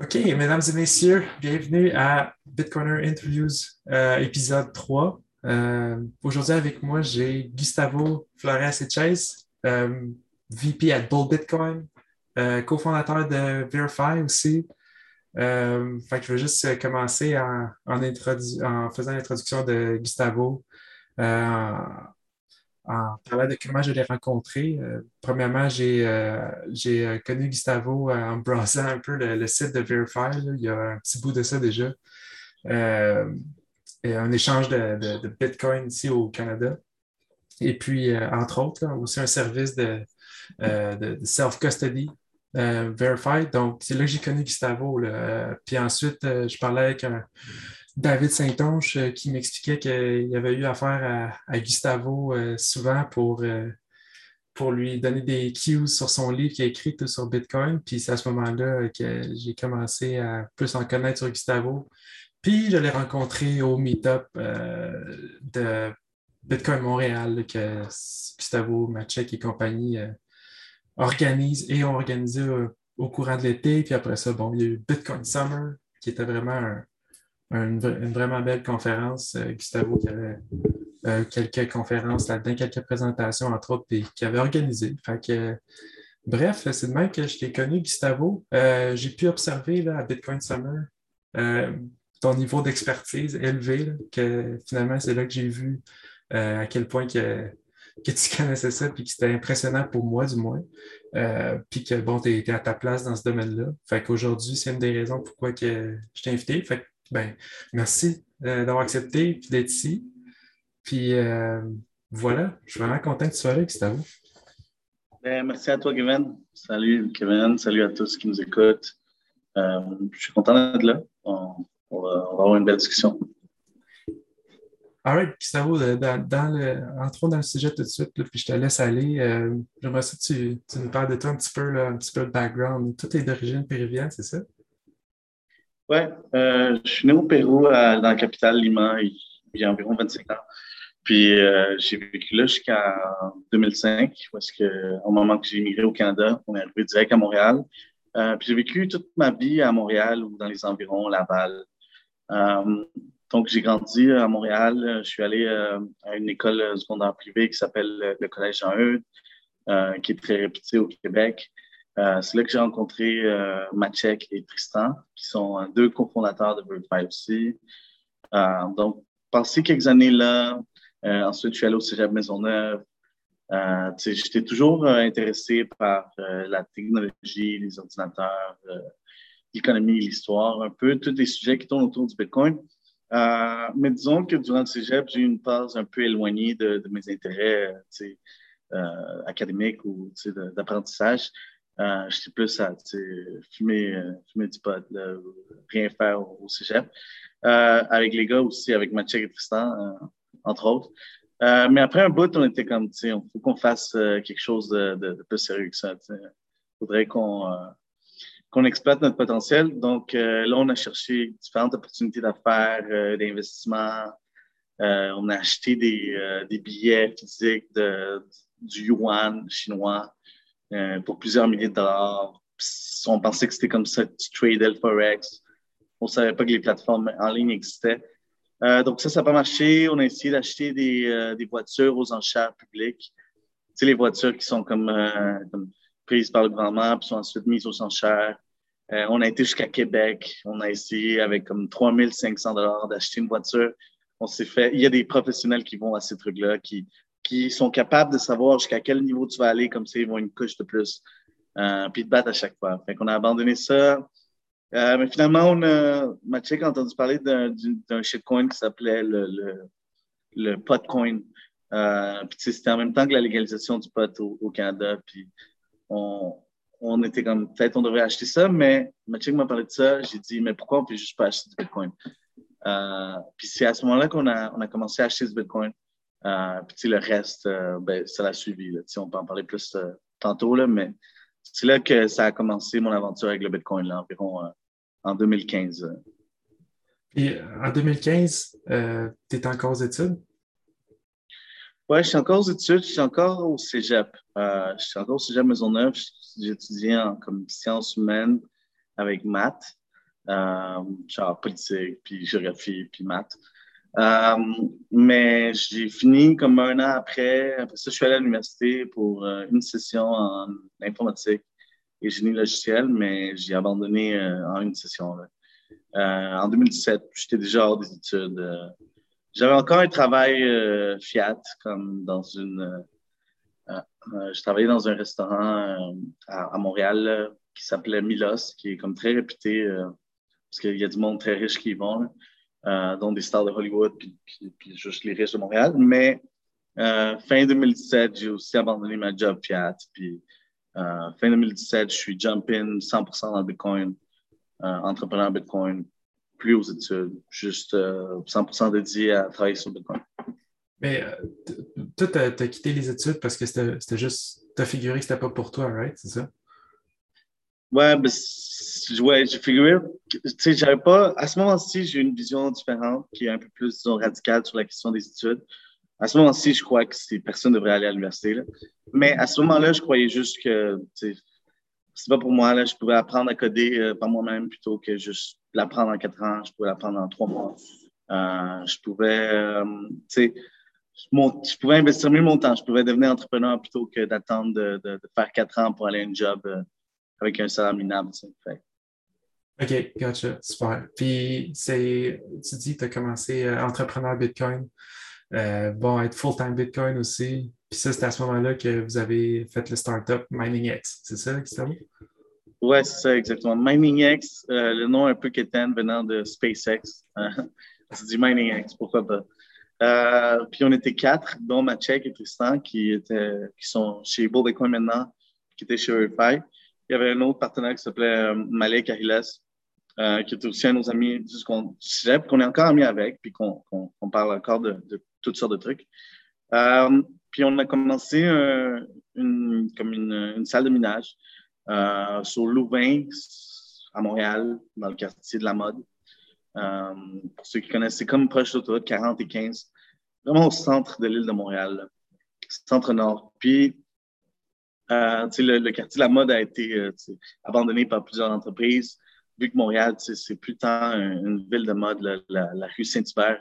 OK, mesdames et messieurs, bienvenue à Bitcoiner Interviews, euh, épisode 3. Euh, aujourd'hui, avec moi, j'ai Gustavo Flores Chase, euh, VP à Bull Bitcoin, cofondateur de Verify aussi. fait que je vais juste commencer en, en faisant l'introduction de Gustavo en parlant de comment je l'ai rencontré. Euh, premièrement, j'ai euh, euh, connu Gustavo en browsant un peu le, site de Verify. Il y a un petit bout de ça déjà. un échange de, Bitcoin ici au Canada. Et puis, entre autres, aussi un service de, self-custody Verify. Donc, c'est là que j'ai connu Gustavo. Puis ensuite, je parlais avec un, David Saint-Onge euh, qui m'expliquait qu'il avait eu affaire à, Gustavo euh, souvent pour, euh, pour lui donner des cues sur son livre qu'il a écrit sur Bitcoin. Puis c'est à ce moment-là que j'ai commencé à plus en connaître sur Gustavo. Puis je l'ai rencontré au meet-up de Bitcoin Montréal que Gustavo Machek et compagnie organisent et ont organisé au courant de l'été. Puis après ça, bon, il y a eu Bitcoin Summer, qui était vraiment un, une, vraiment belle conférence. Euh, Gustavo qui avait euh, quelques conférences là-dedans, quelques présentations, entre autres, et qui avait organisé. Bref, c'est de même que je t'ai connu, Gustavo. Euh, j'ai pu observer là, à Bitcoin Summer ton niveau d'expertise élevé, que finalement, c'est là que j'ai vu à quel point que, que tu connaissais ça, puis que c'était impressionnant pour moi, du moins. puis que bon, tu étais à ta place dans ce domaine-là. Fait qu'aujourd'hui, c'est une des raisons pourquoi que je t'ai invité. Ben, merci euh, d'avoir accepté et d'être ici. Puis euh, voilà, je suis vraiment content que tu sois là, Gustavo. Ben, merci à toi, Kevin. Salut, Kevin. Salut à tous qui nous écoutent. Euh, je suis content d'être là. On, va, avoir une belle discussion. All right, Gustavo, dans, le, entrons dans le sujet tout de suite, puis je te laisse aller. J'aimerais ça que tu, tu, nous parles de toi un petit peu, un petit peu de background. Tout est d'origine péruvienne, c'est ça? Oui, euh, je suis né au Pérou, dans la capitale Lima, il, y a environ 25 ans. Puis euh, j'ai vécu là jusqu'en 2005, parce que au moment que j'ai immigré au Canada, on est arrivé direct à Montréal. Euh, puis j'ai vécu toute ma vie à Montréal ou dans les environs, Laval. donc j'ai grandi à Montréal. Je suis allé à une école secondaire privée qui s'appelle le Collège Jean-Eudes, qui est très réputée au Québec. Euh, c'est là que j'ai rencontré euh, et Tristan, qui sont euh, deux cofondateurs de Verify aussi. Euh, donc, passé quelques années là, ensuite je suis allé au Cégep Maisonneuve. J'étais toujours intéressé par la technologie, les ordinateurs, l'économie, l'histoire, un peu tous les sujets qui tournent autour du Bitcoin. mais disons que durant le Cégep, j'ai eu une phase un peu éloignée de mes intérêts académiques ou d'apprentissage. Euh, J'étais plus à fumer, euh, fumer du pot, rien faire au, cégep. Euh, avec les gars aussi, avec Mathieu et Tristan, euh, entre autres. Mais après un bout, on était comme, tu sais, il faut qu'on fasse quelque chose de, de, de, plus sérieux que ça. Il faudrait qu'on qu'on exploite notre potentiel. Donc là, on a cherché différentes opportunités d'affaires, d'investissement. on a acheté des, des billets physiques de, du yuan chinois euh, pour plusieurs milliers de dollars. on pensait que c'était comme ça, tu tradais le Forex. On ne savait pas que les plateformes en ligne existaient. Euh, donc, ça, ça n'a pas marché. On a essayé d'acheter des, euh, des, voitures aux enchères publiques. Sais, les voitures qui sont comme, comme prises par le gouvernement, puis sont ensuite mises aux enchères. on a été jusqu'à Québec. On a essayé avec comme 3500 dollars d'acheter une voiture. On s'est fait. Il y a des professionnels qui vont à ces trucs-là, qui qui sont capables de savoir jusqu'à quel niveau tu vas aller, comme ça, ils vont une couche de plus, euh, puis te battre à chaque fois. Fait qu'on a abandonné ça. Euh, mais finalement, on a, Mathieu a entendu parler d'un shitcoin qui s'appelait le, le, le potcoin. Euh, puis c'était en même temps que la légalisation du pot au, Canada. Puis on, on était comme, peut-être on devrait acheter ça, mais Mathieu m'a parlé de ça. J'ai dit, mais pourquoi on peut juste pas acheter du Bitcoin? Euh, puis c'est à ce moment-là qu'on a, on a commencé à acheter du Bitcoin. Euh, puis le reste, euh, ben, ça l'a suivi. Là. On peut en parler plus euh, tantôt, là, mais c'est là que ça a commencé mon aventure avec le Bitcoin, là, environ en 2015. Et en 2015, tu étais encore aux études? Oui, je suis encore aux études, je suis encore au cégep. je suis encore au cégep Maisonneuve. J'étudiais en comme sciences humaines avec maths. genre politique, puis géographie, puis maths. Mais j'ai fini comme un an après. Après ça, je suis allé à l'université pour une session en informatique et génie logiciel, mais j'ai abandonné en une session. en 2017, j'étais déjà hors des études. J'avais encore un travail fiat, comme dans une euh, euh, je travaillais dans un restaurant euh, à, Montréal qui s'appelait Milos, qui est comme très réputé parce qu'il y a du monde très riche qui y vont, dont des stars de Hollywood, puis, juste les riches de Montréal. Mais fin 2017, j'ai aussi abandonné ma job Fiat. Puis fin 2017, je suis jumping 100% dans Bitcoin, entrepreneur Bitcoin, plus aux études, juste 100% dédié à travailler sur Bitcoin. Mais euh, toi, tu as, quitté les études parce que c'était juste, tu as figuré que c'était pas pour toi, right? C'est ça? Ouais, ben, ouais j'ai figuré, tu sais, j'avais pas, à ce moment-ci, j'ai une vision différente qui est un peu plus, disons, radicale sur la question des études. À ce moment-ci, je crois que personne ne devrait aller à l'université. Mais à ce moment-là, je croyais juste que, tu sais, c'est pas pour moi, là, je pouvais apprendre à coder euh, par moi-même plutôt que juste l'apprendre en quatre ans, je pouvais l'apprendre en trois mois. Euh, je pouvais, euh, tu sais, je pouvais investir mieux mon temps. Je pouvais devenir entrepreneur plutôt que d'attendre de, faire quatre ans pour aller à un job avec un salaire minable. OK, gotcha. Super. Puis, c'est, tu dis que tu as commencé euh, entrepreneur Bitcoin. Euh, bon, être full-time Bitcoin aussi. Puis ça, c'est à ce moment-là que vous avez fait le startup MiningX. C'est ça, Gustavo? Oui, c'est ça, exactement. MiningX, le nom un peu quétaine venant de SpaceX. c'est du MiningX, pourquoi pas? Euh, puis on était quatre, dont Maciek et Tristan, qui, étaient, qui sont chez Bull Bitcoin maintenant, qui étaient chez Verify. Il y avait un autre partenaire qui s'appelait euh, Malek Ahiles, euh, qui était aussi un de nos amis du cégep, qu'on est encore amis avec, puis qu'on parle encore de, toutes sortes de trucs. puis on a commencé une, comme une, salle de minage sur Louvain, à Montréal, dans le quartier de la mode. Euh, pour ceux qui connaissent, c'est comme proche de l'autoroute 40 et 15, vraiment au centre de l'île de Montréal, centre-nord. Puis, euh, le, quartier de la mode a été euh, abandonné par plusieurs entreprises. Vu que Montréal, c'est plus tant une ville de mode, la, rue Saint-Hubert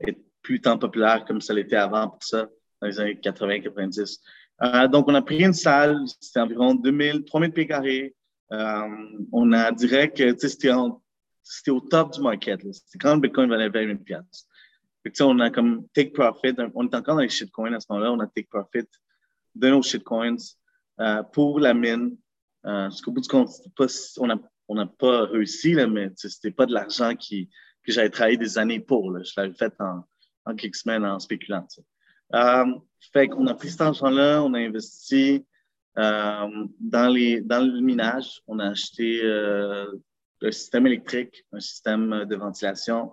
est plus tant populaire comme ça l'était avant pour ça, dans les années 80-90. donc, on a pris une salle, c'était environ 2000, 3000 pieds carrés. on a direct, c'était au top du market. C'était quand le Bitcoin valait 20 000 piastres. on a comme take profit. On est encore dans les shitcoins à ce moment-là. On a take profit de nos shitcoins euh, pour la mine. Euh, parce qu'au bout du compte, on n'a on pas réussi, là, mais c'était pas de l'argent que j'avais travaillé des années pour. Là. Je l'avais fait en, en quelques semaines en spéculant. Euh, fait qu'on a pris cet argent-là, on a investi euh, dans, les, dans le minage. On a acheté un système électrique, un système de ventilation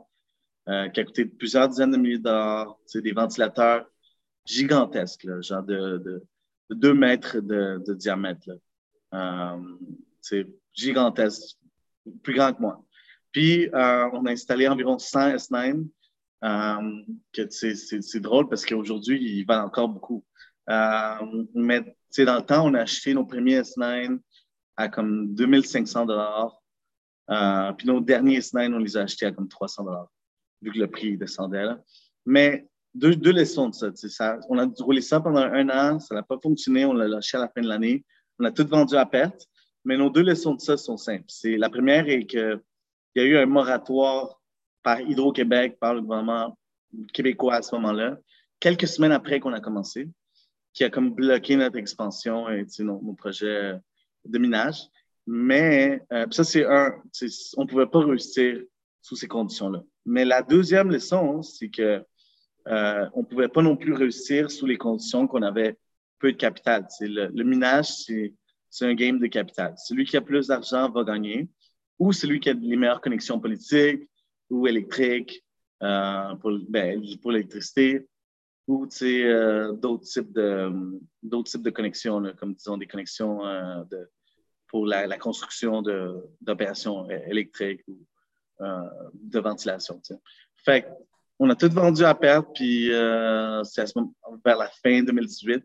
qui a coûté plusieurs dizaines de milliers de dollars. C'est des ventilateurs gigantesques, genre de, deux mètres de, diamètre. c'est euh, gigantesque, plus grand que moi. Puis, euh, on a installé environ 100 S9. c'est drôle parce qu'aujourd'hui, ils valent encore beaucoup. mais dans le temps, on a acheté nos premiers S9 à comme 2500 dollars euh, puis nos derniers semaines, on les a achetés à comme 300 dollars, vu que le prix descendait. Mais deux, deux leçons de ça, ça. On a roulé ça pendant un an, ça n'a pas fonctionné, on l'a lâché à la fin de l'année. On a tout vendu à perte. Mais nos deux leçons de ça sont simples. La première est qu'il y a eu un moratoire par Hydro-Québec, par le gouvernement québécois à ce moment-là, quelques semaines après qu'on a commencé, qui a comme bloqué notre expansion et nos, nos projets de minage. Mais euh, ça, c'est un, on ne pouvait pas réussir sous ces conditions-là. Mais la deuxième leçon, c'est que euh, on ne pouvait pas non plus réussir sous les conditions qu'on avait peu de capital. Le, le minage, c'est un game de capital. Celui qui a plus d'argent va gagner, ou celui qui a les meilleures connexions politiques ou électriques euh, pour, ben, pour l'électricité, ou euh, d'autres types de d'autres types de connexions, comme disons des connexions euh, de pour la, construction d'opérations électriques ou de ventilation. Fait on a tout vendu à perte, puis euh, c'est vers la fin 2018.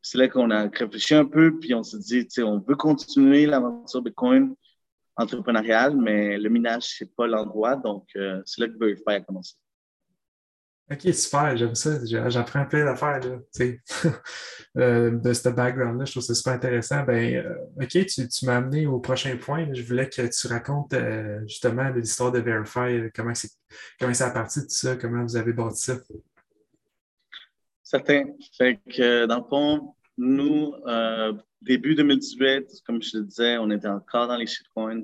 C'est là qu'on a réfléchi un peu, puis on s'est dit, on veut continuer l'aventure Bitcoin, entrepreneurial, mais le minage, ce n'est pas l'endroit. Donc, c'est là que Verify a commencé. OK, super, j'aime ça. J'apprends plein d'affaires euh, de ce background-là. Je trouve ça super intéressant. Ben, euh, OK, tu, m'as amené au prochain point. Je voulais que tu racontes euh, justement l'histoire de Verify, comment c'est comment a parti de ça, comment vous avez bâti ça. Certain. Fait dans le fond, nous, début 2018, comme je te disais, on était encore dans les shitcoins.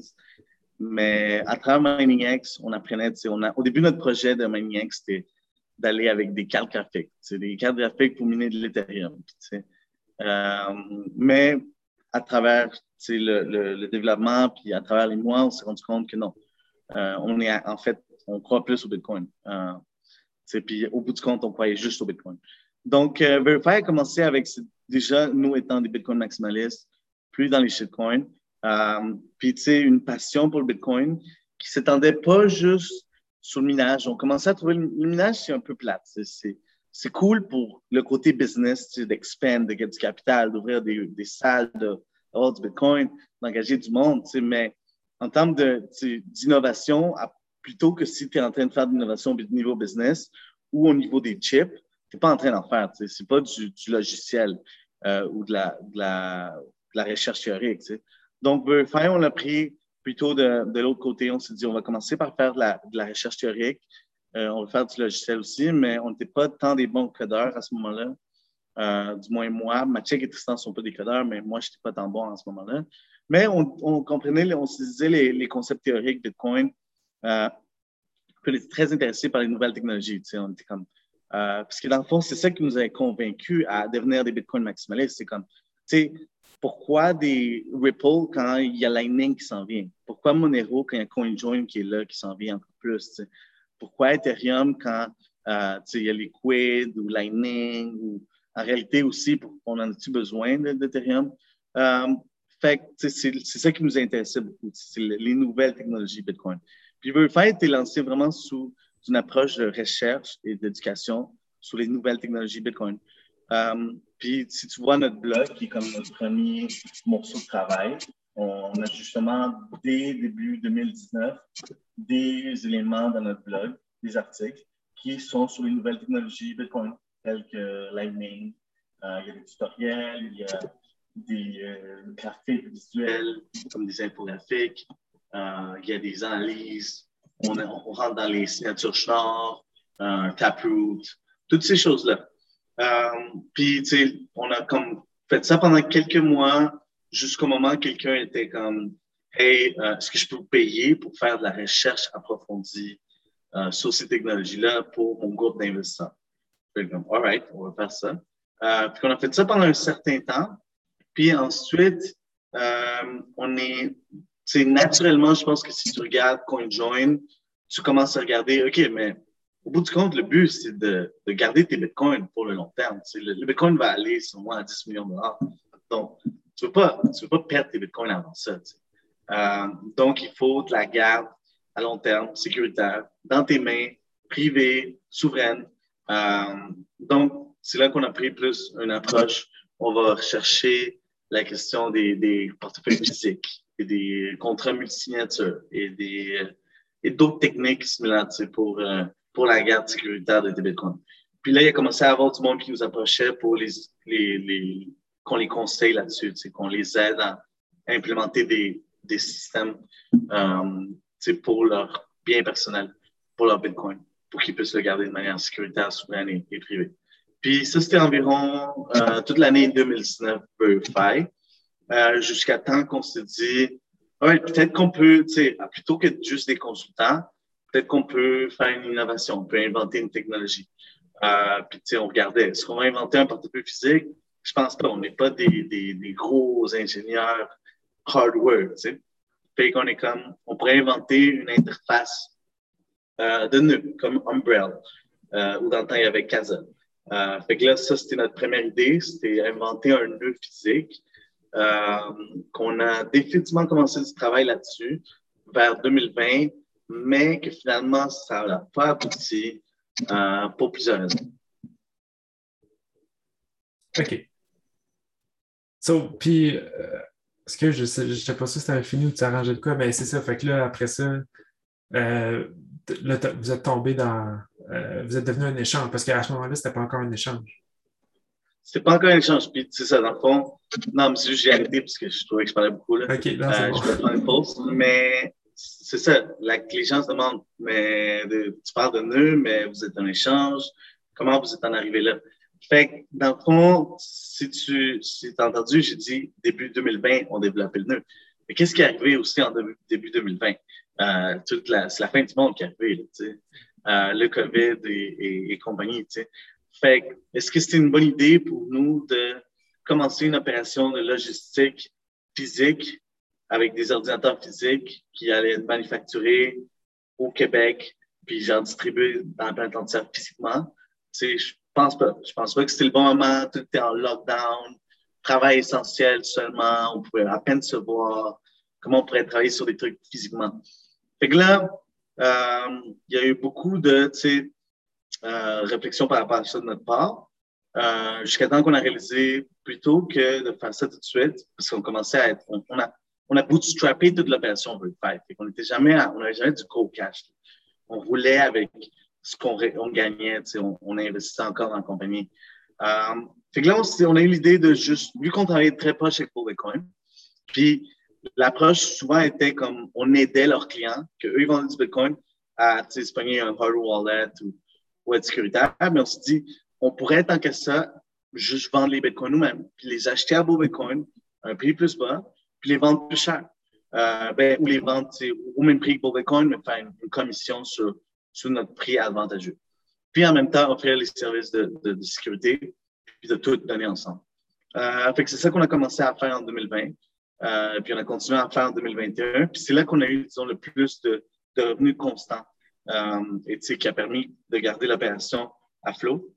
Mais à travers MiningX, on apprenait, on a, au début, notre projet de MiningX, c'était d'aller avec des cartes graphiques. C'est des cartes graphiques pour miner de l'Ethereum. Euh, mais à travers le, développement, puis à travers les mois, on s'est rendu compte que non. Euh, on est en fait, on croit plus au Bitcoin. Euh, puis au bout du compte, on croyait juste au Bitcoin. Donc, euh, Verify a commencé avec déjà nous étant des Bitcoin maximalistes, plus dans les shitcoins. Puis, tu une passion pour le Bitcoin qui s'étendait pas juste sur le minage. On commençait à trouver le, minage, c'est un peu plate. C'est cool pour le côté business, d'expand, de gagner du capital, d'ouvrir des, salles, d'avoir du Bitcoin, d'engager du monde, mais en termes d'innovation, plutôt que si tu es en train de faire de l'innovation au niveau business ou au niveau des chips, tu n'es pas en train d'en faire. Ce n'est pas du, logiciel euh, ou de la, recherche théorique. Donc, Verify, on l'a pris plutôt de, de l'autre côté, on s'est dit, on va commencer par faire de la, de recherche théorique. Euh, on va faire du logiciel aussi, mais on n'était pas tant des bons codeurs à ce moment-là. Euh, du moins moi, Mathieu et Tristan ne sont pas des codeurs, mais moi, je n'étais pas tant bon à ce moment-là. Mais on, comprenait, on se disait les, concepts théoriques Bitcoin. Euh, on était très intéressés par les nouvelles technologies. On était comme, euh, parce que dans le fond, c'est ça qui nous a convaincus à devenir des Bitcoin maximalistes. C'est comme, tu sais, pourquoi des Ripple quand il y a Lightning qui s'en vient? Pourquoi Monero quand il y a CoinJoin qui est là, qui s'en vient encore plus? Pourquoi Ethereum quand euh, il y a Liquid ou Lightning? Ou, en réalité aussi, on en a-tu besoin d'Ethereum? Euh, c'est ça qui nous intéressait beaucoup, c'est les nouvelles technologies Bitcoin. Puis Verify été lancé vraiment sous une approche de recherche et d'éducation sur les nouvelles technologies Bitcoin. Euh, puis si tu vois notre blog, qui est comme notre premier morceau de travail, on a justement, dès début 2019, des éléments dans notre blog, des articles qui sont sur les nouvelles technologies Bitcoin, telles que Lightning. Euh, il y a des tutoriels, il y a des euh, graphiques visuels, comme des infographiques. Euh, il y a des analyses. On, on, rentre dans les signatures Schnorr, Taproot, toutes ces choses-là. Euh, puis, tu sais, on a comme fait ça pendant quelques mois, jusqu'au moment où quelqu'un était comme, hey, euh, est-ce que je peux payer pour faire de la recherche approfondie euh, sur ces technologies-là pour mon groupe d'investisseurs? Comme, all right, on va faire ça. Euh, puis, on a fait ça pendant un certain temps. Puis ensuite, euh, on est, sais, naturellement, je pense que si tu regardes CoinJoin, tu commences à regarder, OK, mais au bout du compte, le but, c'est de, de, garder tes bitcoins pour le long terme. Le, bitcoin va aller sur moins à 10 millions de dollars. Donc, tu ne veux, pas, veux pas perdre tes bitcoins avant ça. Euh, donc, il faut de la garde à long terme, sécuritaire, dans tes mains, privée, souveraine. Euh, donc, c'est là qu'on a pris plus une approche. On va rechercher la question des, des portefeuilles physiques et des contrats multisignatures et des et d'autres techniques similaires pour euh, pour la garde sécuritaire de Bitcoin. Puis là, il a commencé à avoir du monde qui nous approchait pour les, les, qu'on les conseille là-dessus, qu'on les aide à implémenter des, des systèmes euh, pour leur bien personnel, pour leur Bitcoin, pour qu'ils puissent le garder de manière sécuritaire, souveraine et, privée. Puis ça, c'était environ euh, toute l'année 2019 Verify, euh, jusqu'à temps qu'on s'est dit, ouais, peut-être qu'on peut, plutôt que juste des consultants, peut-être qu'on peut faire une innovation, on peut inventer une technologie. Euh, puis, tu sais, on regardait, est-ce qu'on va inventer un portefeuille physique? Je pense pas. On n'est pas des, des, gros ingénieurs hardware, tu sais. Fait qu'on est comme, on pourrait inventer une interface euh, de nœud, comme Umbrella, euh, ou dans le temps, il y avait Casa. Euh, fait que là, ça, c'était notre première idée, c'était inventer un nœud physique. Qu'on a définitivement commencé du travail là-dessus vers 2020 mais que finalement, ça n'a pas abouti euh, pour plusieurs raisons. OK. So, puis, euh, Est-ce que je ne sais, pas si tu avais fini ou tu as arrangé de quoi, mais c'est ça. Fait que là, après ça, euh, vous êtes tombé dans. Vous êtes devenu un échange parce qu'à ce moment-là, ce n'était pas encore un échange. C'était pas encore un échange. Puis, c'est ça, dans le fond. Non, mais j'ai arrêté parce que je trouvais que je parlais beaucoup. Là. OK, bon. Je vais prendre une pause. Mais c'est ça, la, les gens se demandent, mais tu parles de nœud, mais vous êtes en échange. Comment vous êtes en arrivé là? Fait que, dans le fond, si tu si as entendu, j'ai dit début 2020, on développait le nœud. Mais qu'est-ce qui est arrivé aussi en début 2020? Euh, la, c'est la fin du monde qui est arrivé, tu sais. Euh, le COVID et, et, compagnie, tu sais. Fait que, est-ce que c'était une bonne idée pour nous de commencer une opération de logistique physique avec des ordinateurs physiques qui allaient être manufacturés au Québec, puis genre distribués dans la planète entière physiquement? Tu sais, je pense pas. Je pense pas que c'était le bon moment. Tout était en lockdown, travail essentiel seulement. On pouvait à peine se voir. Comment on pourrait travailler sur des trucs physiquement? Fait que là, euh, il y a eu beaucoup de euh, réflexions par rapport à ça de notre part. Euh, jusqu'à temps qu'on a réalisé plutôt que de faire ça tout de suite, parce qu'on commençait à être, on, a, on a bootstrappé toute l'opération Verify. On n'était jamais, on n'avait jamais du gros cash. On roulait avec ce qu'on on gagnait, on, on investissait encore dans la compagnie. Euh, fait que là, on, on a eu l'idée de juste, vu qu'on travaillait très proche avec Bitcoin, puis l'approche souvent était comme on aidait leurs clients, qu'eux, ils vendaient du Bitcoin à se pogner un hard wallet ou, ou être sécuritaire, mais on s'est dit, on pourrait, tant que ça, juste vendre les Bitcoins nous-mêmes, puis les acheter à beau Bitcoin, un prix plus bas, puis les vendre plus cher. Euh, ben, ou les vendre au même prix que beau Bitcoin, mais faire une, commission sur, sur notre prix avantageux. Puis en même temps, offrir les services de, de, sécurité, puis de tout donner ensemble. Euh, fait que c'est ça qu'on a commencé à faire en 2020. Euh, puis on a continué à faire en 2021. Puis c'est là qu'on a eu, disons, le plus de, de revenus constants et qui a permis de garder l'opération à flot.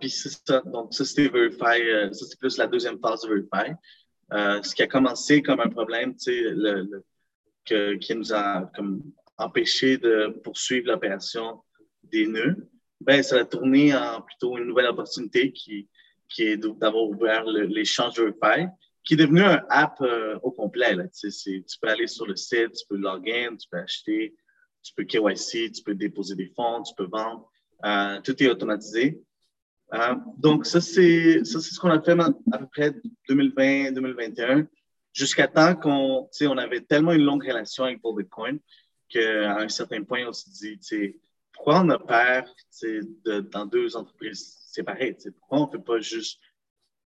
Puis c'est ça. Donc, ça, c'était Verify. Ça, c'est plus la deuxième phase de Verify. Euh, ce qui a commencé comme un problème, le, que, qui nous a comme empêché de poursuivre l'opération des nœuds, ben, ça a tourné en plutôt une nouvelle opportunité qui, qui est d'avoir ouvert l'échange Verify qui est devenu un app euh, au complet. Là. Tu peux aller sur le site, tu peux login, tu peux acheter, tu peux KYC, tu peux déposer des fonds, tu peux vendre. Euh, tout est automatisé. Euh, donc, ça, c'est ce qu'on a fait à peu près 2020-2021, jusqu'à temps qu'on on avait tellement une longue relation avec Bull Bitcoin qu'à un certain point, on s'est dit, pourquoi on opère de, dans deux entreprises séparées? Pourquoi on ne fait pas juste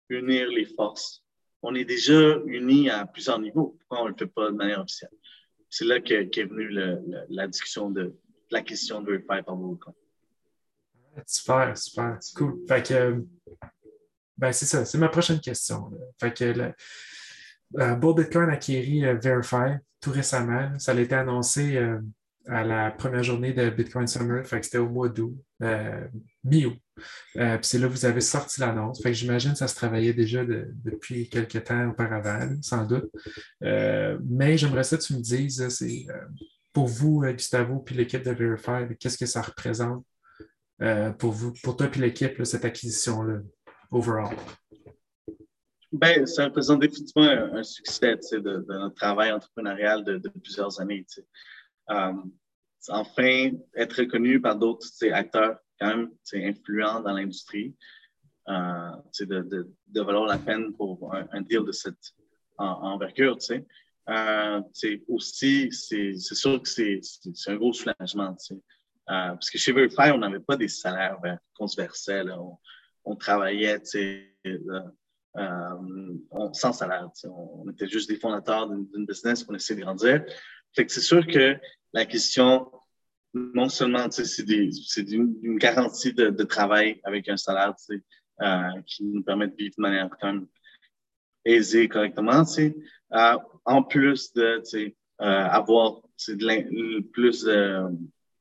unir les forces? On est déjà unis à plusieurs niveaux. Pourquoi on ne le fait pas de manière officielle? C'est là qu'est est venue la discussion de la question de Verify par Volcom. Super, super. Cool. Fait que, ben c'est ça, c'est ma prochaine question. Le, euh, Bull Bitcoin a acquéri euh, Verify tout récemment. Ça a été annoncé euh, à la première journée de Bitcoin Summer, c'était au mois d'août, euh, mi-août. Euh, puis c'est là que vous avez sorti l'annonce. J'imagine que ça se travaillait déjà depuis quelques temps auparavant, sans doute. Euh, mais j'aimerais ça que tu me dises, c'est pour vous, Gustavo, puis l'équipe de Verify, qu'est-ce que ça représente pour vous, pour toi et l'équipe, cette acquisition-là, overall? Ben, ça représente définitivement un, succès de, notre travail entrepreneurial de, plusieurs années. Euh, enfin, être reconnu par d'autres acteurs quand même influents dans l'industrie, euh, de, valoir la peine pour un, deal de cette envergure. Euh, aussi, c'est sûr que c'est un gros soulagement. Euh, parce que chez Verify, on n'avait pas des salaires qu'on se versait. On, travaillait euh, sans salaire. On, était juste des fondateurs d'une business qu'on essayait de grandir. C'est sûr que la question, non seulement, c'est une, garantie de, travail avec un salaire euh, qui nous permet de vivre de manière quand même aisée, correctement, euh, en plus de euh, avoir de plus,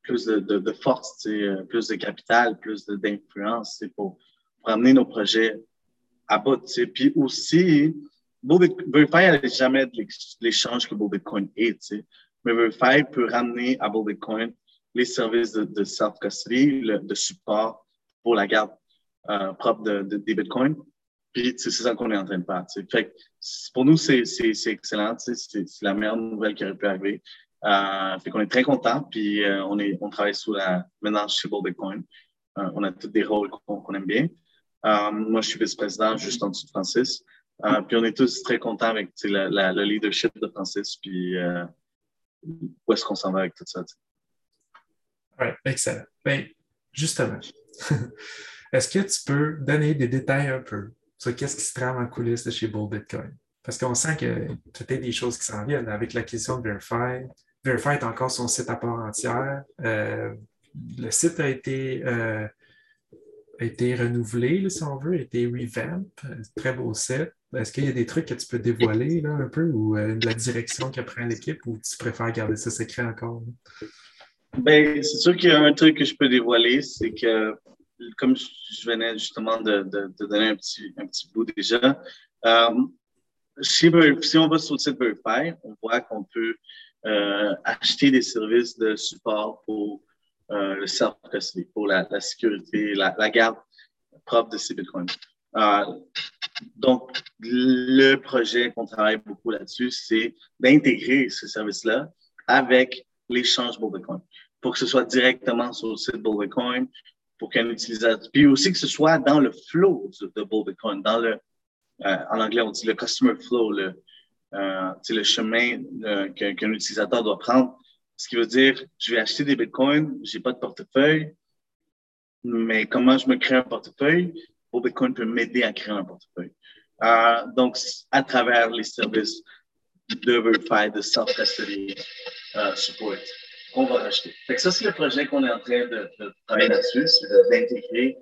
plus de, de, force, plus de capital, plus d'influence pour, pour amener nos projets à bout. Puis aussi, Verify n'avait jamais l'échange que Bitcoin est. Verify peut ramener à Bitcoin les services de, self-custody, de support pour la garde euh, propre de, des Bitcoins. Puis c'est ça qu'on est en train de faire. Fait pour nous, c'est excellent. C'est la meilleure nouvelle qui aurait pu arriver. Euh, fait qu'on est très content. Puis euh, on, est, on travaille sous la maintenant chez Bitcoin. Euh, on a tous des rôles qu'on aime bien. Euh, moi, je suis vice-président juste en dessous de Francis. Puis on est tous très contents avec la, la, le leadership de Francis. Puis où est-ce qu'on s'en va avec tout ça. Oui, excellent. Ben, justement, est-ce que tu peux donner des détails un peu sur qu'est-ce qui se trame en coulisses de chez Bull Bitcoin? Parce qu'on sent que peut-être des choses qui s'en viennent avec l'acquisition de Verify. Verify est encore son site à part entière. Euh, le site a été, euh, été renouvelé, si on veut, a été revamp. Très beau site. Est-ce qu'il y a des trucs que tu peux dévoiler là, un peu ou euh, la direction que prend l'équipe ou tu préfères garder ça secret encore? Ben, c'est sûr qu'il y a un truc que je peux dévoiler, c'est que, comme je venais justement de, de, donner un petit, un petit bout déjà, euh, si, on va sur le site Verify, on voit qu'on peut euh, acheter des services de support pour euh, le self-custody, pour la, sécurité, la, garde propre de ces bitcoins. Euh, donc, le projet qu'on travaille beaucoup là-dessus, c'est d'intégrer ce service-là avec l'échange Bitcoin pour que ce soit directement sur le site Bitcoin, pour qu'un utilisateur, puis aussi que ce soit dans le flow de Bitcoin, dans le, en anglais, on dit le customer flow, le, euh, le chemin euh, qu'un utilisateur doit prendre. Ce qui veut dire, je vais acheter des bitcoins, j'ai pas de portefeuille, mais comment je me crée un portefeuille? Bitcoin peut m'aider à créer un portefeuille. Euh, donc, à travers les services de Verify, de Self-Custody uh, Support qu'on va racheter. Fait ça, c'est le projet qu'on est en train de, travailler là-dessus, c'est d'intégrer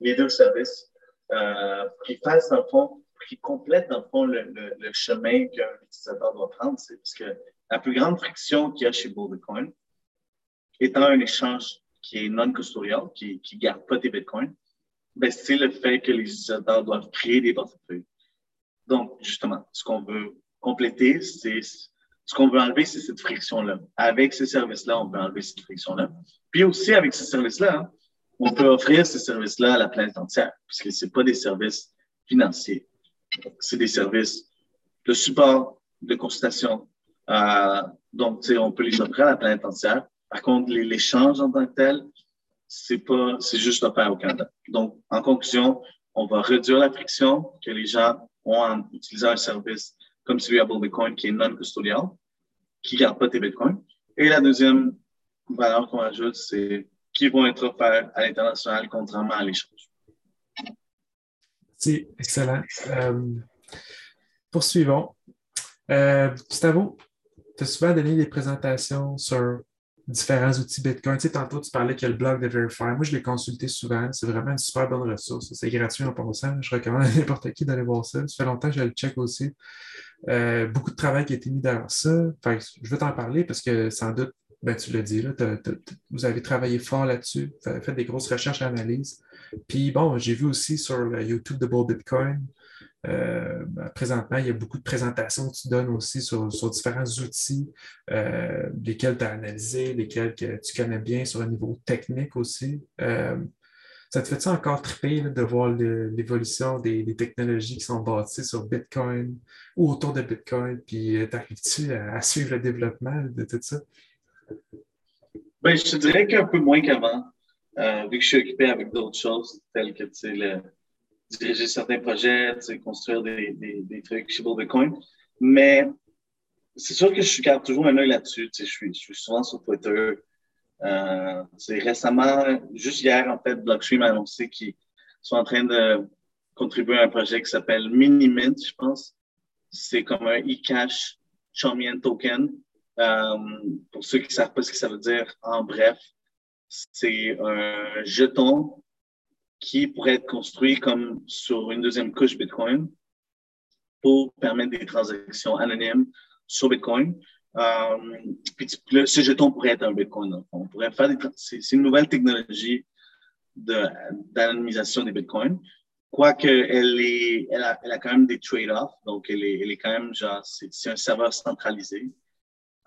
les deux services euh, qui fassent, le fond, qui complètent, dans le fond, le, chemin qu'un utilisateur doit prendre. C'est parce que la plus grande friction qu'il y a chez Bitcoin, étant un échange qui est non-custodial, qui ne garde pas tes bitcoins, ben, c'est le fait que les utilisateurs doivent créer des portefeuilles. Donc, justement, ce qu'on veut compléter, c'est ce qu'on veut enlever, c'est cette friction-là. Avec ces services-là, on peut enlever cette friction-là. Puis aussi, avec ces services-là, hein, on peut offrir ces services-là à la planète entière, puisque ce pas des services financiers. C'est des services de support, de consultation. Euh, donc, on peut les offrir à la planète entière. Par contre, l'échange en tant que tel, c'est pas, c'est juste offert au Canada. Donc, en conclusion, on va réduire la friction que les gens ont en utilisant un service comme celui à Bitcoin qui est non-custodial, qui ne garde pas tes bitcoins. Et la deuxième valeur qu'on ajoute, c'est qui vont être offerts à l'international contrairement à l'échange. C'est excellent. Euh, poursuivons. Euh, Gustavo, tu as souvent donné des présentations sur différents outils Bitcoin. Tu tantôt, tu parlais qu'il y a le blog de Verify. Moi, je l'ai consulté souvent. C'est vraiment une super bonne ressource. C'est gratuit en passant. Je recommande à n'importe qui d'aller voir ça. Ça fait longtemps que je le check aussi. Euh, beaucoup de travail qui a été mis derrière ça. je vais t'en parler parce que sans doute, ben, tu l'as dit, là, vous avez travaillé fort là-dessus, fait des grosses recherches et analyses. Puis bon, j'ai vu aussi sur le YouTube de Bitcoin, euh, ben, présentement, il y a beaucoup de présentations que tu donnes aussi sur, différents outils, euh, lesquels tu as analysés, lesquels que tu connais bien sur un niveau technique aussi. Ça te fait-tu encore triper de voir l'évolution des, technologies qui sont bâties sur Bitcoin ou autour de Bitcoin, puis euh, t'arrives-tu à, suivre le développement de tout ça? Ben, je te dirais qu'un peu moins qu'avant, euh, vu que je suis occupé avec d'autres choses, telles que diriger certains projets, construire des, des, trucs chez Bitcoin. Mais c'est sûr que je garde toujours un œil là-dessus. Je suis, je suis souvent sur Twitter. Euh, c'est récemment, juste hier, en fait, Blockstream a annoncé qu'ils sont en train de contribuer à un projet qui s'appelle Minimint, je pense. C'est comme un e-cash Chaumian token. Euh, pour ceux qui ne savent pas ce que ça veut dire, en bref, c'est un jeton qui pourrait être construit comme sur une deuxième couche Bitcoin pour permettre des transactions anonymes sur Bitcoin. Euh, puis ce jeton pourrait être un Bitcoin. On pourrait faire c'est, une nouvelle technologie d'anonymisation des Bitcoins. Quoique elle, est, elle, a, quand même des trade-offs, donc elle est, quand même genre, c'est un serveur centralisé.